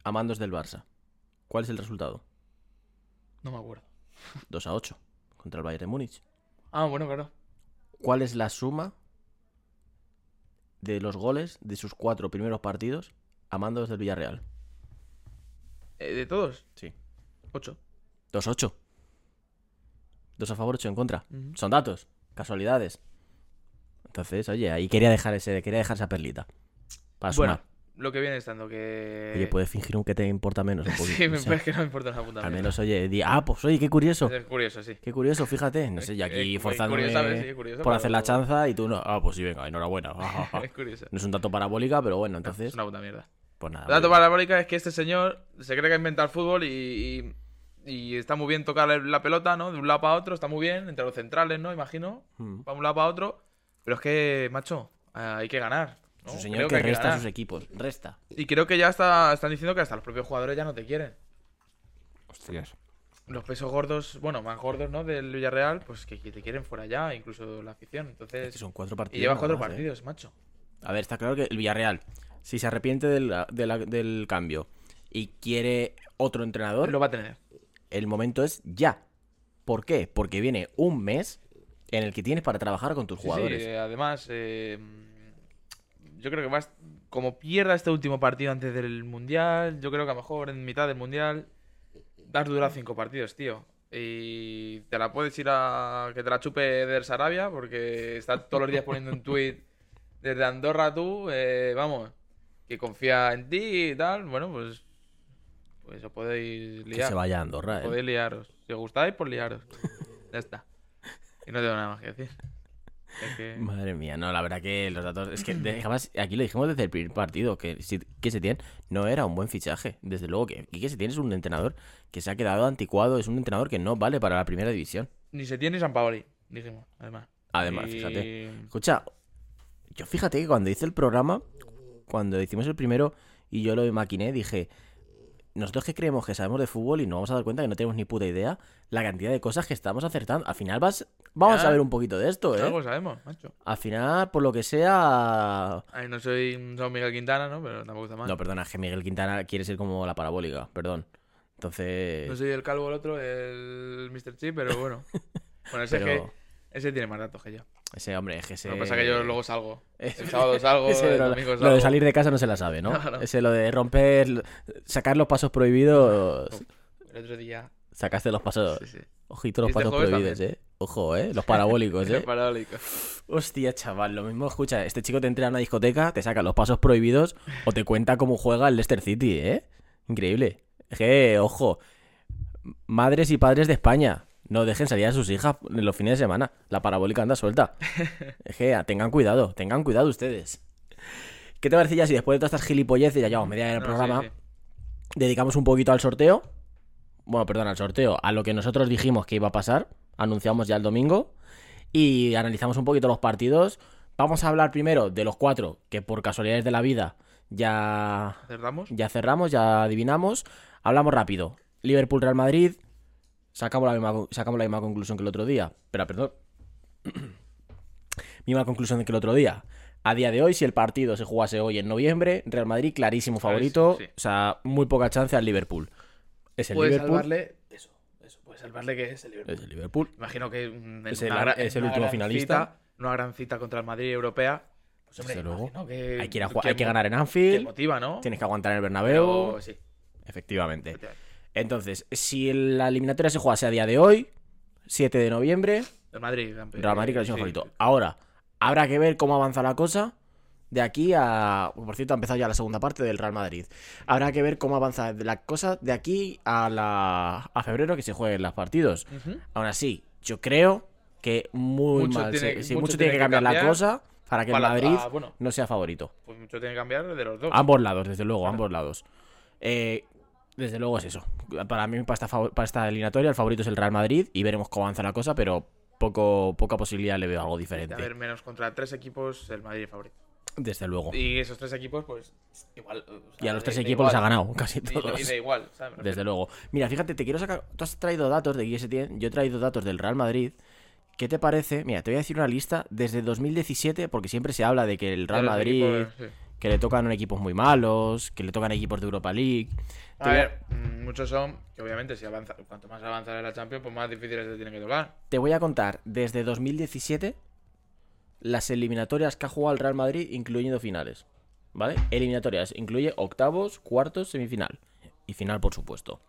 [SPEAKER 4] a mandos del Barça. ¿Cuál es el resultado?
[SPEAKER 5] No me acuerdo.
[SPEAKER 4] 2 a 8 contra el Bayern de Múnich.
[SPEAKER 5] Ah, bueno, claro.
[SPEAKER 4] ¿Cuál es la suma de los goles de sus cuatro primeros partidos a mandos del Villarreal?
[SPEAKER 5] Eh, ¿De todos?
[SPEAKER 4] Sí.
[SPEAKER 5] 8.
[SPEAKER 4] 2 a 8. 2 a favor, 8 en contra.
[SPEAKER 5] Ujú.
[SPEAKER 4] Son datos, casualidades. Entonces, oye, ahí quería dejar ese, quería dejar esa perlita. Para
[SPEAKER 5] Bueno,
[SPEAKER 4] sumar.
[SPEAKER 5] Lo que viene estando que...
[SPEAKER 4] Oye, puedes fingir un que te importa menos un poquito.
[SPEAKER 5] Sí, me
[SPEAKER 4] o sea,
[SPEAKER 5] parece que no me importa una puta
[SPEAKER 4] al menos, oye, di, ah, pues oye, qué curioso.
[SPEAKER 5] Es curioso, sí.
[SPEAKER 4] Qué curioso, fíjate. No sé, yo
[SPEAKER 5] Eh,
[SPEAKER 4] aquí
[SPEAKER 5] eh,
[SPEAKER 4] forzándome
[SPEAKER 5] ¿sabes? Sí,
[SPEAKER 4] por hacer la chanza y tú no. Ah, pues sí, venga, enhorabuena.
[SPEAKER 5] es curioso.
[SPEAKER 4] No es un dato parabólica, pero bueno,
[SPEAKER 5] Es
[SPEAKER 4] entonces,
[SPEAKER 5] una puta mierda.
[SPEAKER 4] pues nada.
[SPEAKER 5] El dato parabólica es que este señor se cree que ha inventado el fútbol y, y, y está muy bien tocar la pelota, ¿no? De un lado para otro, está muy bien, entre los centrales, ¿no? Imagino.
[SPEAKER 4] Mm.
[SPEAKER 5] Para un lado para otro. Pero es que, macho, eh, hay que ganar.
[SPEAKER 4] Es un señor
[SPEAKER 5] Creo
[SPEAKER 4] que, resta a sus equipos. Resta.
[SPEAKER 5] Y creo que ya está, están diciendo que hasta los propios jugadores ya no te quieren.
[SPEAKER 4] Hostias.
[SPEAKER 5] Los pesos gordos, bueno, más gordos, ¿no? Del Villarreal, pues que, te quieren fuera ya, incluso la afición. Entonces,
[SPEAKER 4] Es que son cuatro partidos.
[SPEAKER 5] y llevas cuatro
[SPEAKER 4] más, ¿eh?
[SPEAKER 5] partidos, macho.
[SPEAKER 4] A ver, está claro que el Villarreal, si se arrepiente del, del cambio y quiere otro entrenador,
[SPEAKER 5] Lo va a tener.
[SPEAKER 4] el momento es ya. ¿Por qué? Porque viene un mes en el que tienes para trabajar con tus
[SPEAKER 5] Sí, sí,
[SPEAKER 4] jugadores.
[SPEAKER 5] eh, además, eh, yo creo que vas. Como pierda este último partido antes del Mundial, yo creo que a lo mejor en mitad del Mundial vas a durar cinco partidos, tío. Y te la puedes ir a que te la chupe del Sarabia, porque está todos los días poniendo un tweet desde Andorra tú, eh, vamos, que confía en ti y tal. Bueno, pues. Pues os podéis
[SPEAKER 4] que
[SPEAKER 5] liar.
[SPEAKER 4] se vaya a Andorra. ¿eh?
[SPEAKER 5] Podéis liaros. Si os gustáis, pues liaros. ya está. Y no tengo nada más que decir. Es que...
[SPEAKER 4] Madre mía, no, la verdad que los datos. Es que de- además, aquí lo dijimos desde el primer partido, que, que Setién no era un buen fichaje. Desde luego que Quique Setién es un entrenador que se ha quedado anticuado, es un entrenador que no vale para la primera división.
[SPEAKER 5] Ni se tiene ni San Paoli, dijimos, además.
[SPEAKER 4] Además,
[SPEAKER 5] Y-
[SPEAKER 4] fíjate. Escucha, yo fíjate que cuando hice el programa, cuando hicimos el primero y yo lo maquiné, dije, nosotros que creemos que sabemos de fútbol y nos vamos a dar cuenta que no tenemos ni puta idea la cantidad de cosas que estamos acertando. Al final vas, vamos
[SPEAKER 5] Ya.
[SPEAKER 4] a ver un poquito de esto, ¿eh?
[SPEAKER 5] Algo sabemos, macho.
[SPEAKER 4] Al final, por lo que sea...
[SPEAKER 5] Ay, no soy un Miguel Quintana, ¿no? Pero tampoco está mal.
[SPEAKER 4] No, perdona, es que Miguel Quintana quiere ser como la parabólica, perdón. Entonces...
[SPEAKER 5] No soy el calvo el otro, el Mr. Chip, pero bueno. Bueno, ese,
[SPEAKER 4] Pero-
[SPEAKER 5] es que, ese tiene más datos que yo.
[SPEAKER 4] Ese hombre, es que ese...
[SPEAKER 5] Lo que pasa es que yo luego salgo. El sábado salgo,
[SPEAKER 4] ese
[SPEAKER 5] el
[SPEAKER 4] lo,
[SPEAKER 5] salgo.
[SPEAKER 4] de salir de casa no se la sabe, ¿no?
[SPEAKER 5] No, no.
[SPEAKER 4] Ese lo de romper, sacar los pasos prohibidos.
[SPEAKER 5] El otro día.
[SPEAKER 4] Sacaste los pasos.
[SPEAKER 5] Sí, sí.
[SPEAKER 4] Ojito los
[SPEAKER 5] Este
[SPEAKER 4] pasos prohibidos, eh. Ojo, eh. Los parabólicos, eh.
[SPEAKER 5] Parabólico.
[SPEAKER 4] Hostia, chaval, lo mismo, escucha, este chico te entra a una discoteca, te saca los pasos prohibidos o te cuenta cómo juega el Leicester City, ¿eh? Increíble. Que, ojo, madres y padres de España, no dejen salir a sus hijas en los fines de semana. La parabólica anda suelta. Es que tengan cuidado, tengan cuidado ustedes. ¿Qué te parece ya si después de todas estas gilipolleces, ya llevamos media hora del
[SPEAKER 5] No,
[SPEAKER 4] programa,
[SPEAKER 5] sí, sí.
[SPEAKER 4] dedicamos un poquito al sorteo? bueno, perdón, al sorteo, a lo que nosotros dijimos que iba a pasar, anunciamos ya el domingo y analizamos un poquito los partidos. Vamos a hablar primero de los cuatro que por casualidades de la vida ya
[SPEAKER 5] ¿Cerramos?
[SPEAKER 4] ya cerramos, ya adivinamos. Hablamos rápido. Liverpool Real Madrid. Sacamos la misma, sacamos la misma conclusión que el otro día. Pero, perdón. misma conclusión que el otro día. A día de hoy, si el partido se jugase hoy en noviembre, Real Madrid clarísimo favorito.
[SPEAKER 5] Sí.
[SPEAKER 4] O sea, muy poca chance al Liverpool. Es el
[SPEAKER 5] Puede
[SPEAKER 4] Liverpool.
[SPEAKER 5] salvarle. Eso, eso. Puede salvarle que es el Liverpool.
[SPEAKER 4] Es el Liverpool.
[SPEAKER 5] Imagino que en
[SPEAKER 4] Es
[SPEAKER 5] una
[SPEAKER 4] el-
[SPEAKER 5] gra-
[SPEAKER 4] es
[SPEAKER 5] en
[SPEAKER 4] el
[SPEAKER 5] una
[SPEAKER 4] último
[SPEAKER 5] gran
[SPEAKER 4] finalista.
[SPEAKER 5] cita, una gran cita contra el Madrid europea. Pues, hombre,
[SPEAKER 4] Desde luego.
[SPEAKER 5] que,
[SPEAKER 4] Hay que, ir a jugar-
[SPEAKER 5] que
[SPEAKER 4] hay que
[SPEAKER 5] mo-
[SPEAKER 4] ganar en
[SPEAKER 5] que
[SPEAKER 4] Anfield.
[SPEAKER 5] motiva, ¿no?
[SPEAKER 4] Tienes que aguantar en el Bernabéu.
[SPEAKER 5] Pero, sí,
[SPEAKER 4] Efectivamente.
[SPEAKER 5] efectivamente.
[SPEAKER 4] Entonces, si la eliminatoria se jugase a día de hoy, 7 de noviembre,
[SPEAKER 5] El Madrid, campeón.
[SPEAKER 4] Real Madrid clarísimo
[SPEAKER 5] Sí.
[SPEAKER 4] favorito. Ahora, habrá que ver cómo avanza la cosa de aquí a... Por cierto, ha empezado ya la segunda parte del Real Madrid. Habrá que ver cómo avanza la cosa de aquí a, la... a febrero que se jueguen los partidos.
[SPEAKER 5] Ujú.
[SPEAKER 4] Aún así, yo creo que muy
[SPEAKER 5] Mucho
[SPEAKER 4] mal...
[SPEAKER 5] tiene-
[SPEAKER 4] sí,
[SPEAKER 5] mucho
[SPEAKER 4] mucho,
[SPEAKER 5] tiene
[SPEAKER 4] que cambiar, la cosa para que el
[SPEAKER 5] para-
[SPEAKER 4] Madrid
[SPEAKER 5] ah, bueno.
[SPEAKER 4] no sea favorito.
[SPEAKER 5] Pues mucho tiene que cambiar de los dos.
[SPEAKER 4] Ambos lados, desde luego, ambos lados. Eh, desde luego es eso. Para mí, para esta, para esta eliminatoria, el favorito es el Real Madrid y veremos cómo avanza la cosa, pero poco, poca posibilidad le veo algo
[SPEAKER 5] De
[SPEAKER 4] diferente.
[SPEAKER 5] haber menos contra tres equipos, el Madrid es favorito.
[SPEAKER 4] Desde luego.
[SPEAKER 5] Y esos tres equipos, pues, igual. o sea,
[SPEAKER 4] Y a los tres equipos les ha
[SPEAKER 5] igual.
[SPEAKER 4] ganado, casi todos.
[SPEAKER 5] Y, da igual, ¿sabes?
[SPEAKER 4] Desde luego. Mira, fíjate, te quiero sacar. Tú has traído datos de ESPN, yo he traído datos del Real Madrid. ¿Qué te parece? Mira, te voy a decir una lista desde 2017, porque siempre se habla de que el Real
[SPEAKER 5] De los
[SPEAKER 4] Madrid,
[SPEAKER 5] equipos, sí.
[SPEAKER 4] Que le tocan equipos muy malos, que le tocan equipos de Europa League.
[SPEAKER 5] A ver, mm, muchos son que obviamente si avanza, cuanto más avanza en la Champions, pues más difíciles se tienen que tocar.
[SPEAKER 4] Te voy a contar desde 2017 las eliminatorias que ha jugado el Real Madrid, incluyendo finales. ¿Vale? Eliminatorias, incluye octavos, cuartos, semifinal. Y final, por supuesto.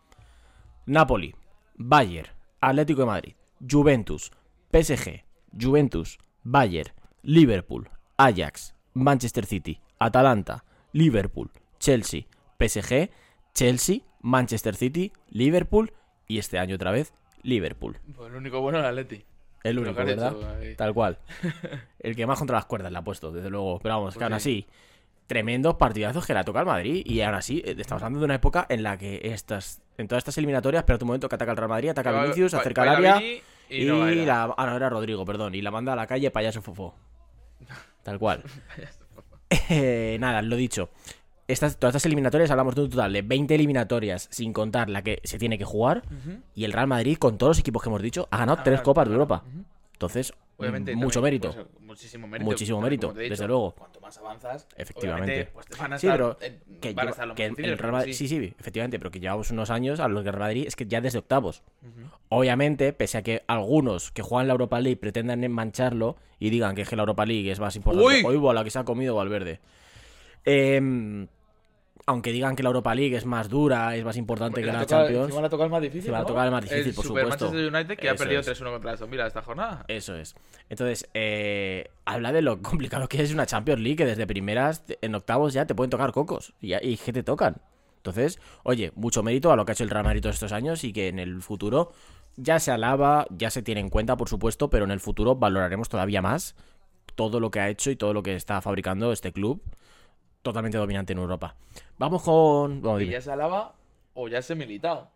[SPEAKER 4] Napoli, Bayern, Atlético de Madrid, Juventus, PSG, Juventus, Bayern, Liverpool, Ajax, Manchester City, Atalanta, Liverpool, Chelsea, PSG, Chelsea, Manchester City, Liverpool y este año otra vez Liverpool.
[SPEAKER 5] Pues el único bueno es el Atleti.
[SPEAKER 4] El único, ¿verdad?
[SPEAKER 5] hecho.
[SPEAKER 4] Tal cual. El que más contra las cuerdas le ha puesto, desde luego. Pero vamos, que
[SPEAKER 5] Pues
[SPEAKER 4] aún
[SPEAKER 5] sí.
[SPEAKER 4] así, tremendos partidazos que le toca al Madrid. Y aún así, eh, estamos hablando de una época en la que estas, en todas estas eliminatorias, espera un momento que ataca el Real Madrid, ataca a Vinicius, acerca al área. Y,
[SPEAKER 5] y no
[SPEAKER 4] la. Ah, no, era Rodrigo, perdón. Y la manda a la calle payaso fofó. Tal cual. Eh, nada, lo dicho. Estas, todas estas eliminatorias hablamos de un total de 20 eliminatorias, sin contar la que se tiene que jugar. Y el Real Madrid, con todos los equipos que hemos dicho, ha ganado
[SPEAKER 5] Ah,
[SPEAKER 4] tres
[SPEAKER 5] claro,
[SPEAKER 4] copas de. Europa. Entonces,
[SPEAKER 5] Obviamente,
[SPEAKER 4] mucho
[SPEAKER 5] también,
[SPEAKER 4] mérito.
[SPEAKER 5] pues, muchísimo mérito.
[SPEAKER 4] Muchísimo mérito, desde luego.
[SPEAKER 5] Cuanto más avanzas,
[SPEAKER 4] Efectivamente.
[SPEAKER 5] pues te van a
[SPEAKER 4] Sí,
[SPEAKER 5] estar,
[SPEAKER 4] pero
[SPEAKER 5] eh,
[SPEAKER 4] que,
[SPEAKER 5] van a
[SPEAKER 4] lleva-
[SPEAKER 5] estar los
[SPEAKER 4] que
[SPEAKER 5] más
[SPEAKER 4] el
[SPEAKER 5] difíciles,
[SPEAKER 4] Real
[SPEAKER 5] pero
[SPEAKER 4] Madrid- sí, sí, efectivamente, pero que llevamos unos años a los Real Madrid es que ya desde octavos. Obviamente, pese a que algunos que juegan la Europa League pretendan mancharlo y digan que es que la Europa League es más importante.
[SPEAKER 5] ¡Uy!
[SPEAKER 4] Oigo, la que se ha comido Valverde. Em, aunque digan que la Europa League es más dura, es más importante que la
[SPEAKER 5] toca-
[SPEAKER 4] Champions.
[SPEAKER 5] encima le ha tocado el más difícil.
[SPEAKER 4] Le ha
[SPEAKER 5] ¿no?
[SPEAKER 4] tocado el más difícil, por
[SPEAKER 5] Super
[SPEAKER 4] supuesto.
[SPEAKER 5] Manchester United que ha
[SPEAKER 4] Eso
[SPEAKER 5] perdido
[SPEAKER 4] es.
[SPEAKER 5] 3-1 contra Aston Villa esta jornada.
[SPEAKER 4] Eso es. Entonces, eh, habla de lo complicado que es una Champions League, que desde primeras, en octavos ya te pueden tocar cocos. Y, y que te tocan. Entonces, oye, mucho mérito a lo que ha hecho el Real Madrid todos estos años y que en el futuro ya se alaba, ya se tiene en cuenta, por supuesto, pero en el futuro valoraremos todavía más todo lo que ha hecho y todo lo que está fabricando este club totalmente dominante en Europa. Vamos con... vamos,
[SPEAKER 5] Y ya se alaba o ya se militado.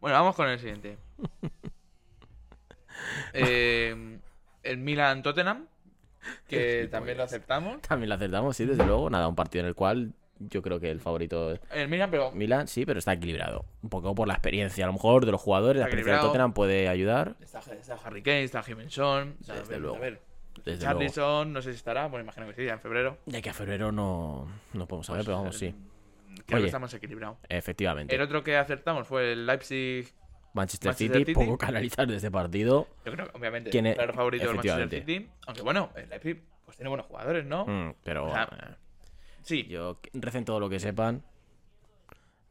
[SPEAKER 5] Bueno, vamos con el siguiente. Eh, el Milan Tottenham, que también lo aceptamos.
[SPEAKER 4] También lo acertamos, sí, desde luego. Nada, un partido en el cual yo creo que el favorito es
[SPEAKER 5] El Milan, pero
[SPEAKER 4] Milan, sí, pero está equilibrado. Un poco por la experiencia, a lo mejor, de los jugadores. La
[SPEAKER 5] Está
[SPEAKER 4] experiencia de
[SPEAKER 5] equilibrado.
[SPEAKER 4] Tottenham puede ayudar.
[SPEAKER 5] está, está Harry Kane, está Jimenson. o sea,
[SPEAKER 4] Desde
[SPEAKER 5] a ver,
[SPEAKER 4] luego.
[SPEAKER 5] A ver,
[SPEAKER 4] Desde luego.
[SPEAKER 5] Charlison, no sé si estará, bueno, imagino que sí, ya en febrero.
[SPEAKER 4] Ya que a febrero no, no podemos saber,
[SPEAKER 5] Pues,
[SPEAKER 4] pero vamos,
[SPEAKER 5] eh,
[SPEAKER 4] sí.
[SPEAKER 5] Creo
[SPEAKER 4] Oye.
[SPEAKER 5] que está más equilibrado.
[SPEAKER 4] Efectivamente.
[SPEAKER 5] El otro que acertamos fue el Leipzig.
[SPEAKER 4] Manchester,
[SPEAKER 5] Manchester
[SPEAKER 4] City,
[SPEAKER 5] City.
[SPEAKER 4] poco que analizar de este partido.
[SPEAKER 5] Yo creo que obviamente el claro favorito del Manchester. City. Aunque bueno, el Leipzig pues tiene buenos jugadores, ¿no?
[SPEAKER 4] Mm, pero
[SPEAKER 5] O sea,
[SPEAKER 4] eh,
[SPEAKER 5] Sí,
[SPEAKER 4] yo recen todo lo que sepan.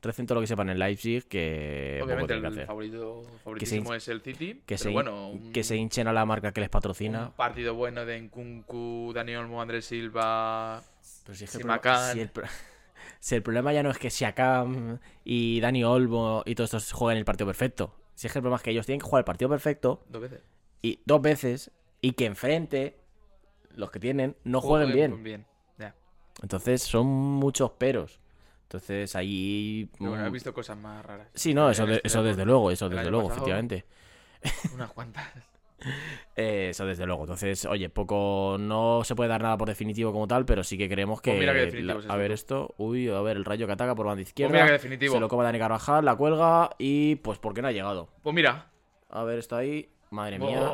[SPEAKER 4] Recen todo lo que sepan en Leipzig que
[SPEAKER 5] obviamente
[SPEAKER 4] que
[SPEAKER 5] el
[SPEAKER 4] hacer.
[SPEAKER 5] favorito favoritísimo es el City.
[SPEAKER 4] Que
[SPEAKER 5] pero
[SPEAKER 4] se,
[SPEAKER 5] bueno, un,
[SPEAKER 4] que se hinchen a la marca que les patrocina.
[SPEAKER 5] un partido bueno de Nkunku, Dani Olmo, Andrés Silva.
[SPEAKER 4] Pero si, es que el
[SPEAKER 5] Simakan.
[SPEAKER 4] problema, si, el, pro- si el problema ya no es que Siakam y Dani Olmo y todos estos jueguen el partido perfecto. Si es que el problema es que ellos tienen que jugar el partido perfecto
[SPEAKER 5] Dos veces.
[SPEAKER 4] y dos veces y que enfrente los que tienen no jueguen bien. Entonces son muchos peros. Entonces ahí.
[SPEAKER 5] Pero bueno, he
[SPEAKER 4] mm,
[SPEAKER 5] visto cosas más raras.
[SPEAKER 4] Sí, no, eso, de- eso desde luego, eso desde luego,
[SPEAKER 5] pasado,
[SPEAKER 4] efectivamente.
[SPEAKER 5] Unas cuantas.
[SPEAKER 4] Eh, eso desde luego. Entonces, oye, poco. No se puede dar nada por definitivo como tal, pero sí que creemos que.
[SPEAKER 5] Pues mira qué definitivo
[SPEAKER 4] la-
[SPEAKER 5] es
[SPEAKER 4] a ver
[SPEAKER 5] esto.
[SPEAKER 4] Uy, a ver, el rayo que ataca por banda izquierda.
[SPEAKER 5] mira qué definitivo.
[SPEAKER 4] Se lo come Dani Carvajal, la cuelga y pues ¿por qué no ha llegado?
[SPEAKER 5] Pues mira.
[SPEAKER 4] A ver, está ahí. Madre mía.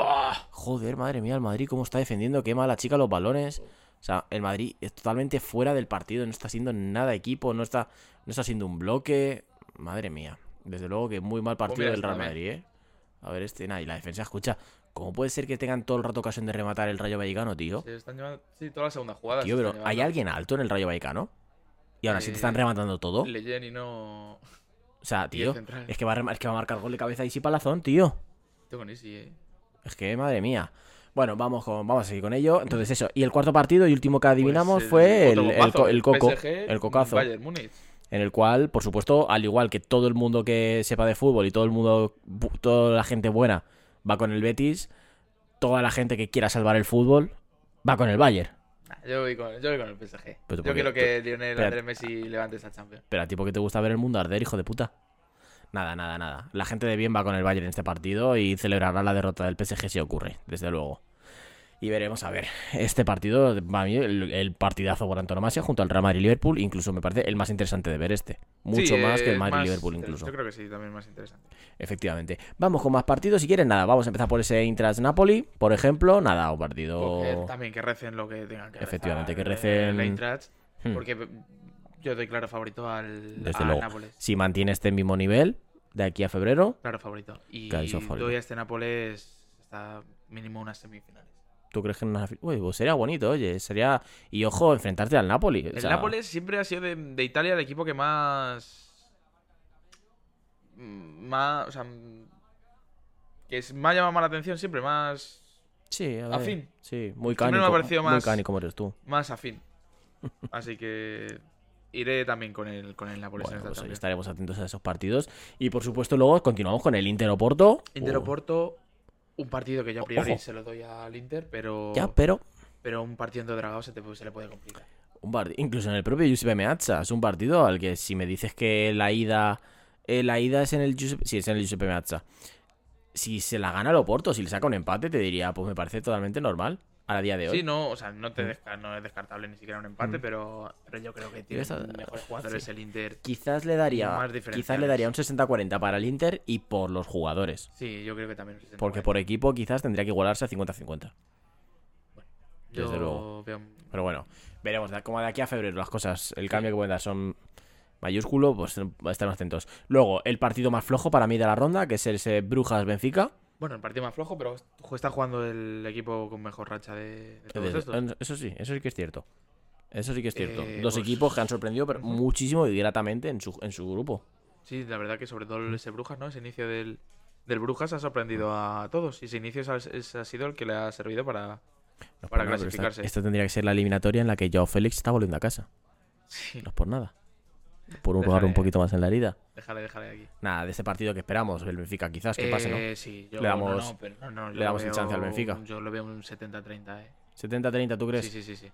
[SPEAKER 4] Joder, madre mía, el Madrid cómo está defendiendo, qué mala chica los balones. O sea, el Madrid es totalmente fuera del partido, no está siendo nada equipo, no está, no está siendo un bloque. Madre mía. Desde luego que muy mal partido del Real. Madrid, ¿eh? A ver, este, nada, y la defensa, escucha, ¿cómo puede ser que tengan todo el rato ocasión de rematar el Rayo Vallecano, tío?
[SPEAKER 5] Se están llevando. Sí, toda la segunda jugada.
[SPEAKER 4] Tío,
[SPEAKER 5] se
[SPEAKER 4] pero ¿hay alguien alto en el Rayo Vallecano? Y ahora sí te están
[SPEAKER 5] Eh,
[SPEAKER 4] rematando todo.
[SPEAKER 5] Leyen y no.
[SPEAKER 4] O sea, tío, es que, va a, es que va a marcar gol de cabeza y sí palazón, tío.
[SPEAKER 5] Ni si, eh.
[SPEAKER 4] Es que, madre mía. Bueno, vamos, con, vamos a seguir con ello. Entonces, eso. Y el cuarto partido y último que adivinamos
[SPEAKER 5] Pues el
[SPEAKER 4] fue el, el, el coco,
[SPEAKER 5] PSG,
[SPEAKER 4] el cocazo.
[SPEAKER 5] Bayern Múnich.
[SPEAKER 4] En el cual, por supuesto, al igual que todo el mundo que sepa de fútbol y todo el mundo, toda la gente buena va con el Betis, toda la gente que quiera salvar el fútbol va con el Bayern.
[SPEAKER 5] Nah, Yo voy con, yo voy con el PSG.
[SPEAKER 4] Pero
[SPEAKER 5] yo
[SPEAKER 4] tú, ¿por
[SPEAKER 5] quiero que Lionel. Andrés Messi levante esa Champions.
[SPEAKER 4] Pero a ti, ¿por qué te gusta ver el mundo arder, hijo de puta? Nada, nada, nada. La gente de bien va con el Bayern en este partido y celebrará la derrota del PSG si ocurre, desde luego. Y veremos, a ver, este partido, para mí, el, el partidazo por antonomasia junto al Real Madrid-Liverpool, incluso me parece el más interesante de ver este. Mucho
[SPEAKER 5] Sí,
[SPEAKER 4] más que el
[SPEAKER 5] más
[SPEAKER 4] Madrid-Liverpool incluso.
[SPEAKER 5] Yo creo que sí, también más interesante.
[SPEAKER 4] Efectivamente. Vamos con más partidos, si quieren, nada, vamos a empezar por ese Intras-Napoli, por ejemplo, nada, un partido...
[SPEAKER 5] Porque también que recen lo que tengan que
[SPEAKER 4] Efectivamente,
[SPEAKER 5] rezar,
[SPEAKER 4] que
[SPEAKER 5] eh,
[SPEAKER 4] recen-
[SPEAKER 5] el Eintracht,
[SPEAKER 4] Hmm.
[SPEAKER 5] porque yo doy claro favorito al,
[SPEAKER 4] Desde luego.
[SPEAKER 5] Nápoles.
[SPEAKER 4] Si mantiene este mismo nivel de aquí a febrero,
[SPEAKER 5] Claro favorito. Y
[SPEAKER 4] favorito.
[SPEAKER 5] doy a este Nápoles hasta mínimo unas semifinales.
[SPEAKER 4] ¿tú crees que en una... Uy, pues sería bonito, oye, sería... Y ojo, enfrentarte al Napoli. o
[SPEAKER 5] El
[SPEAKER 4] sea,
[SPEAKER 5] Nápoles siempre ha sido de, de Italia el equipo que más. mm, Más. O sea. mm, Que es, me ha llamado más la atención siempre, más.
[SPEAKER 4] Sí, a ver.
[SPEAKER 5] Afín.
[SPEAKER 4] Sí, muy
[SPEAKER 5] Siempre me ha
[SPEAKER 4] cánico.
[SPEAKER 5] parecido
[SPEAKER 4] Muy
[SPEAKER 5] más-
[SPEAKER 4] cánico como eres tú.
[SPEAKER 5] Más afín. Así que. Iré también con el, con el Nápoles
[SPEAKER 4] Bueno, pues estaremos atentos a esos partidos. Y por supuesto, luego continuamos con el Inter Oporto.
[SPEAKER 5] Inter
[SPEAKER 4] Uh,
[SPEAKER 5] Porto. Un partido que yo a priori
[SPEAKER 4] Ojo.
[SPEAKER 5] se lo doy al Inter, pero.
[SPEAKER 4] Ya, pero.
[SPEAKER 5] Pero un partido entre dragado se, te- se le puede complicar.
[SPEAKER 4] Un part- Incluso en el propio Giuseppe Meazza. Es un partido al que si me dices que la ida. eh, la ida es en el Giuseppe. Sí, es en el Giuseppe Meazza. Si se la gana el Oporto, si le saca un empate, te diría, pues me parece totalmente normal. A día de hoy.
[SPEAKER 5] Sí, no, o sea, no, te desca- no es descartable ni siquiera un empate, pero, pero yo creo que tiene mejores jugadores
[SPEAKER 4] sí.
[SPEAKER 5] el Inter.
[SPEAKER 4] Quizás le daría.
[SPEAKER 5] Más
[SPEAKER 4] Quizás le daría un 60-40 para el Inter y por los jugadores.
[SPEAKER 5] Sí, yo creo que también. un 60-40.
[SPEAKER 4] Porque por equipo quizás tendría que igualarse a 50-50.
[SPEAKER 5] Yo
[SPEAKER 4] desde luego.
[SPEAKER 5] veo-
[SPEAKER 4] Pero bueno, veremos. Como de aquí a febrero las cosas, el cambio que pueden dar son mayúsculo, pues estaremos atentos. Luego, el partido más flojo para mí de la ronda, que es ese Brujas-Benfica.
[SPEAKER 5] Bueno, el partido más flojo, pero está jugando el equipo con mejor racha de, de todos estos.
[SPEAKER 4] Eso sí, eso sí que es cierto. Eso sí que es cierto.
[SPEAKER 5] Eh,
[SPEAKER 4] Dos
[SPEAKER 5] pues-
[SPEAKER 4] equipos que han sorprendido pero muchísimo y gratamente en su, en su grupo.
[SPEAKER 5] Sí, la verdad que sobre todo ese Brujas, ¿no? Ese inicio del, del Brujas ha sorprendido a todos. Y ese inicio es- ha sido el que le ha servido para.
[SPEAKER 4] No
[SPEAKER 5] Para
[SPEAKER 4] nada, esta-
[SPEAKER 5] clasificarse.
[SPEAKER 4] Esto tendría que ser la eliminatoria en la que Joao Félix está volviendo a casa.
[SPEAKER 5] Sí,
[SPEAKER 4] No es por nada. Por un lugar un poquito más en la herida.
[SPEAKER 5] déjale, déjale aquí.
[SPEAKER 4] Nada, de este partido que esperamos, el Benfica quizás que pase, ¿no?
[SPEAKER 5] Eh, Sí, yo
[SPEAKER 4] Le damos-
[SPEAKER 5] no,
[SPEAKER 4] le damos el chance al Benfica.
[SPEAKER 5] Yo lo veo un 70-30, eh.
[SPEAKER 4] 70-30, ¿tú crees?
[SPEAKER 5] Sí, sí, sí, sí.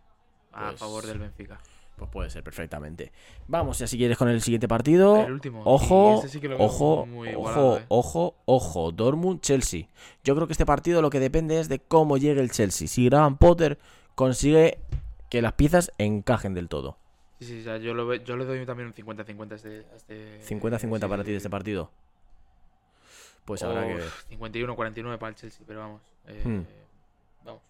[SPEAKER 5] A
[SPEAKER 4] Pues-
[SPEAKER 5] favor del Benfica.
[SPEAKER 4] Pues puede ser perfectamente. Vamos, ya si quieres con el siguiente partido.
[SPEAKER 5] El último.
[SPEAKER 4] Ojo,
[SPEAKER 5] este sí que lo veo
[SPEAKER 4] ojo,
[SPEAKER 5] muy
[SPEAKER 4] ojo,
[SPEAKER 5] igualado, eh.
[SPEAKER 4] ojo, ojo. Dortmund, Chelsea. Yo creo que este partido lo que depende es de cómo llegue el Chelsea. Si Graham Potter consigue que las piezas encajen del todo.
[SPEAKER 5] Sí, sí, o sea, yo, lo yo le doy también un 50-50 a este. a este-
[SPEAKER 4] 50-50
[SPEAKER 5] sí,
[SPEAKER 4] para ti de este partido. Pues habrá que ver.
[SPEAKER 5] Uf, 51-49 para el Chelsea, pero vamos. eh,
[SPEAKER 4] Hmm.
[SPEAKER 5] Vamos.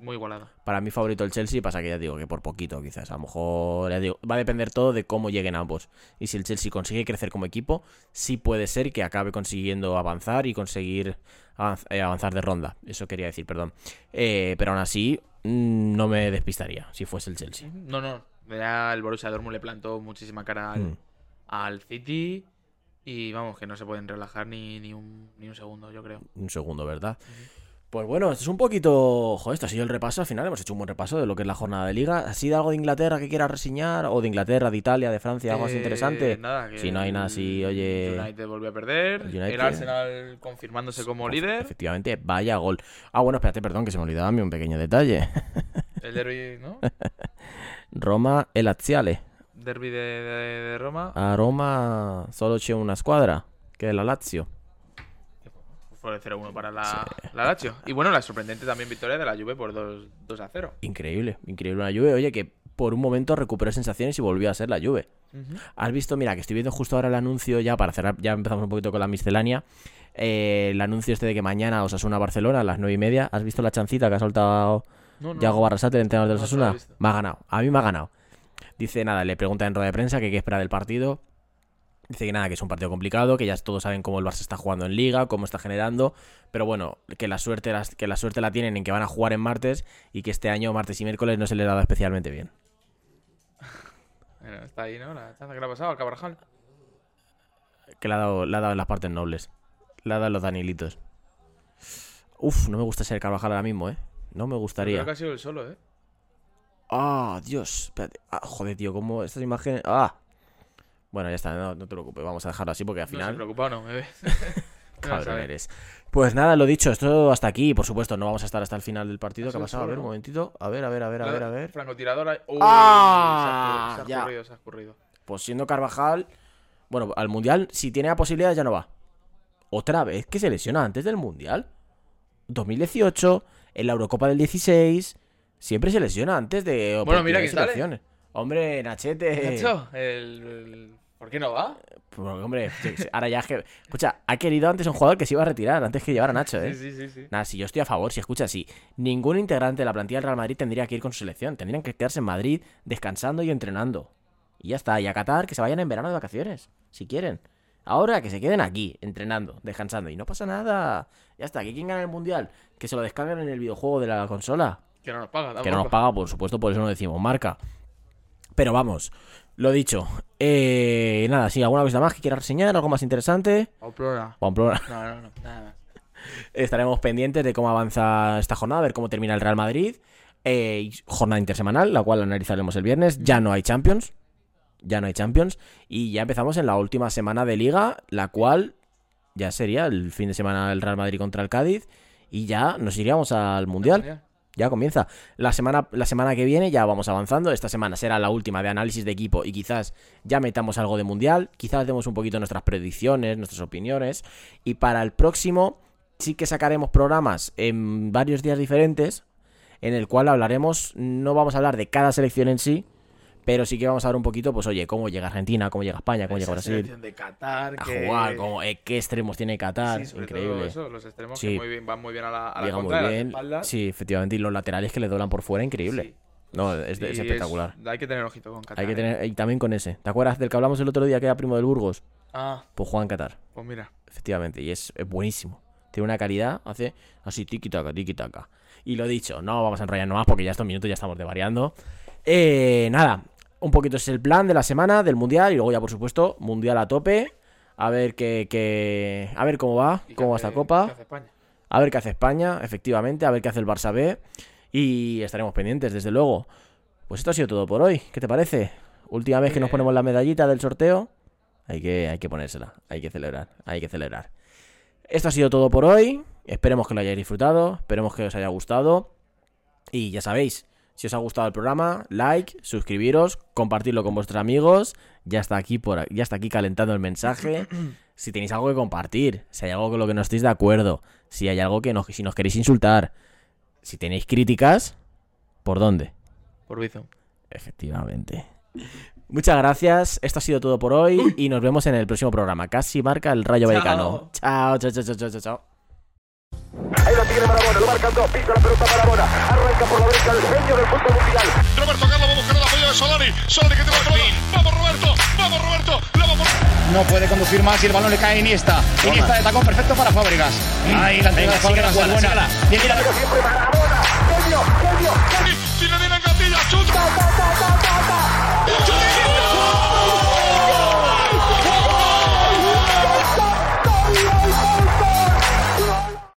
[SPEAKER 5] Muy igualado.
[SPEAKER 4] Para mí favorito el Chelsea, pasa que ya digo que por poquito quizás. A lo mejor ya digo, va a depender todo de cómo lleguen ambos. Y si el Chelsea consigue crecer como equipo, sí puede ser que acabe consiguiendo avanzar y conseguir eh, avanzar de ronda. Eso quería decir, perdón. Eh, pero aún así, mm, no me despistaría si fuese el Chelsea.
[SPEAKER 5] No, no. El Borussia Dortmund le plantó muchísima cara al,
[SPEAKER 4] Mm.
[SPEAKER 5] al City. Y vamos, que no se pueden relajar ni, ni, un, ni un segundo, yo creo.
[SPEAKER 4] Un segundo, ¿verdad? Pues bueno, esto es un poquito. Joder, esto ha sido el repaso. Al final hemos hecho un buen repaso de lo que es la jornada de liga. ¿Ha sido algo de Inglaterra que quieras reseñar? ¿O de Inglaterra, de Italia, de Francia? ¿Algo así
[SPEAKER 5] Eh,
[SPEAKER 4] interesante?
[SPEAKER 5] Nada, que
[SPEAKER 4] Si no hay nada así,
[SPEAKER 5] el
[SPEAKER 4] oye.
[SPEAKER 5] United volvió a perder.
[SPEAKER 4] el
[SPEAKER 5] El,
[SPEAKER 4] United-
[SPEAKER 5] Arsenal confirmándose como líder.
[SPEAKER 4] Efectivamente, vaya gol. Ah, bueno, espérate, perdón, que se me olvidaba a mí un pequeño detalle.
[SPEAKER 5] El derby, ¿no?
[SPEAKER 4] Roma, el Aziale.
[SPEAKER 5] derby de, de- de Roma.
[SPEAKER 4] A Roma solo c'è una squadra, que es la Lazio.
[SPEAKER 5] Fue el 0-1 para la, la Lazio. Y bueno, la sorprendente también victoria de la Juve por 2, 2 a 0.
[SPEAKER 4] Increíble, increíble una Juve. Oye, que por un momento recuperó sensaciones y volvió a ser la Juve. Has visto, mira, que estoy viendo justo ahora el anuncio ya para cerrar, ya empezamos un poquito con la miscelánea. eh, el anuncio este de que mañana Osasuna Barcelona a las nueve y media. ¿Has visto la chancita que ha soltado
[SPEAKER 5] No, no.
[SPEAKER 4] Yago Barrasate, el entrenador de
[SPEAKER 5] No, no lo he
[SPEAKER 4] Osasuna? Me ha ganado. A mí me ha ganado. Dice nada, le pregunta en rueda de prensa que qué espera del partido. Dice que nada, que es un partido complicado, que ya todos saben cómo el Barça está jugando en Liga, cómo está generando, pero bueno, que la suerte que la suerte la tienen en que van a jugar en martes y que este año martes y miércoles no se les ha dado especialmente bien.
[SPEAKER 5] Bueno, está ahí, ¿no? La chanza que le ha pasado al Cabrajal.
[SPEAKER 4] Que le ha dado, le ha dado en las partes nobles. Le ha dado en los Danilitos. Uf, no me gusta ser Carvajal ahora mismo, ¿eh? No me
[SPEAKER 5] Creo
[SPEAKER 4] gustaría.
[SPEAKER 5] que ha sido el solo, ¿eh?
[SPEAKER 4] Ah, Dios. Espérate. Ah, joder, tío, cómo estas imágenes. Ah. Bueno, ya está, no, no te preocupes. Vamos a dejarlo así porque al
[SPEAKER 5] No se
[SPEAKER 4] final.
[SPEAKER 5] preocupa, no, me.
[SPEAKER 4] Cabrón eres. Pues nada, lo dicho, esto hasta aquí. Por supuesto, no vamos a estar hasta el final del partido. ¿Qué ha pasado? A ver, un momentito. A ver, a ver, a ver, a ver, a ver.
[SPEAKER 5] Francotiradora. Uy,
[SPEAKER 4] Ah,
[SPEAKER 5] se ha, se
[SPEAKER 4] ya.
[SPEAKER 5] ha escurrido, se ha escurrido.
[SPEAKER 4] Pues siendo Carvajal. Bueno, al mundial, si tiene la posibilidad, ya no va. Otra vez que se lesiona antes del mundial. 2018, en la Eurocopa del 16. Siempre se lesiona antes de.
[SPEAKER 5] Bueno, mira
[SPEAKER 4] y
[SPEAKER 5] sale.
[SPEAKER 4] Hombre, Nachete.
[SPEAKER 5] Nacho, el, el- ¿por qué no va?
[SPEAKER 4] Pues, hombre, ahora ya es que. Escucha, ha querido antes un jugador que se iba a retirar antes que llevar a Nacho, ¿eh?
[SPEAKER 5] Sí, sí, sí, sí.
[SPEAKER 4] Nada, si yo estoy a favor, si escucha, si ningún integrante de la plantilla del Real Madrid tendría que ir con su selección. Tendrían que quedarse en Madrid descansando y entrenando. Y ya está. Y a Qatar que se vayan en verano de vacaciones, si quieren. Ahora que se queden aquí, entrenando, descansando. Y no pasa nada. Ya está. ¿Que quién gana el mundial? Que se lo descarguen en el videojuego de la consola.
[SPEAKER 5] Que no nos paga,
[SPEAKER 4] Que no nos paga, por supuesto, por eso no decimos marca. Pero vamos, lo dicho. Eh, nada, si alguna cosa más que quiera reseñar, algo más interesante.
[SPEAKER 5] Pamplona.
[SPEAKER 4] Pamplona.
[SPEAKER 5] No, no, no, nada más.
[SPEAKER 4] Estaremos pendientes de cómo avanza esta jornada, a ver cómo termina el Real Madrid. Eh, jornada intersemanal, la cual analizaremos el viernes. Ya no hay Champions. Ya no hay Champions. Y ya empezamos en la última semana de liga, la cual ya sería el fin de semana el Real Madrid contra el Cádiz. Y ya nos iríamos al Mundial. Ya comienza. La semana, la semana que viene ya vamos avanzando. Esta semana será la última de análisis de equipo y quizás ya metamos algo de mundial. Quizás demos un poquito nuestras predicciones, nuestras opiniones. Y para el próximo sí que sacaremos programas en varios días diferentes en el cual hablaremos, no vamos a hablar de cada selección en sí, pero sí que vamos a hablar un poquito, pues oye, cómo llega Argentina, cómo llega España, cómo llega Brasil,
[SPEAKER 5] de Qatar,
[SPEAKER 4] a
[SPEAKER 5] que...
[SPEAKER 4] jugar, cómo, eh, qué extremos tiene Qatar,
[SPEAKER 5] Sí,
[SPEAKER 4] increíble.
[SPEAKER 5] eso, los extremos
[SPEAKER 4] Sí.
[SPEAKER 5] que muy bien, van muy bien a la, a la
[SPEAKER 4] Llega
[SPEAKER 5] contra,
[SPEAKER 4] muy
[SPEAKER 5] las
[SPEAKER 4] bien. Sí, efectivamente. Y los laterales que le doblan por fuera, increíble.
[SPEAKER 5] Sí.
[SPEAKER 4] No, es, es espectacular.
[SPEAKER 5] hay que tener ojito con Qatar.
[SPEAKER 4] Hay que
[SPEAKER 5] ¿eh?
[SPEAKER 4] tener. Y también con ese. ¿Te acuerdas del que hablamos el otro día que era primo del Burgos?
[SPEAKER 5] Ah,
[SPEAKER 4] Pues juega en Qatar.
[SPEAKER 5] pues mira.
[SPEAKER 4] Efectivamente. Y es, es buenísimo. Tiene una calidad, hace así tiki taka, tiki taka. Y lo dicho, no vamos a enrollarnos más porque ya estos minutos ya estamos devariando. Eh, nada, un poquito es el plan de la semana, del mundial. Y luego ya, por supuesto, mundial a tope. A ver qué. qué- A ver cómo va,
[SPEAKER 5] ¿Y qué
[SPEAKER 4] cómo va esta copa.
[SPEAKER 5] qué hace España?
[SPEAKER 4] A ver qué hace España, efectivamente, a ver qué hace el Barça B. Y estaremos pendientes, desde luego. Pues esto ha sido todo por hoy. ¿Qué te parece? Última vez que nos ponemos la medallita del sorteo. Hay que, hay que ponérsela, hay que celebrar, hay que celebrar. Esto ha sido todo por hoy. Esperemos que lo hayáis disfrutado, esperemos que os haya gustado. Y ya sabéis, si os ha gustado el programa, like, suscribiros, compartirlo con vuestros amigos. Ya está aquí por ya está aquí calentando el mensaje. Si tenéis algo que compartir, si hay algo con lo que no estéis de acuerdo, si hay algo que nos, si nos queréis insultar, si tenéis críticas, ¿por dónde?
[SPEAKER 5] Por Bizum.
[SPEAKER 4] Efectivamente. Muchas gracias. Esto ha sido todo por hoy y nos vemos en el próximo programa. Casi marca el Rayo
[SPEAKER 5] Chao.
[SPEAKER 4] Vallecano. Chao, chao, chao, chao, chao, chao.
[SPEAKER 1] Ahí la tiene Marabona, lo marcan dos, pisa la pelota Marabona, arranca por la derecha el genio del fútbol mundial.
[SPEAKER 2] Roberto Carlos va a buscar el apoyo de Solari. Solari que tiene la pelota. Vamos Roberto, vamos Roberto. La va por...
[SPEAKER 3] No puede conducir más y el balón le cae a Iniesta. Iniesta de tacón perfecto para Fábregas. Ahí la entrega de Fábregas es buena. Viene la-
[SPEAKER 1] Siempre Marabona, genio, genio, genio.
[SPEAKER 2] Zinedine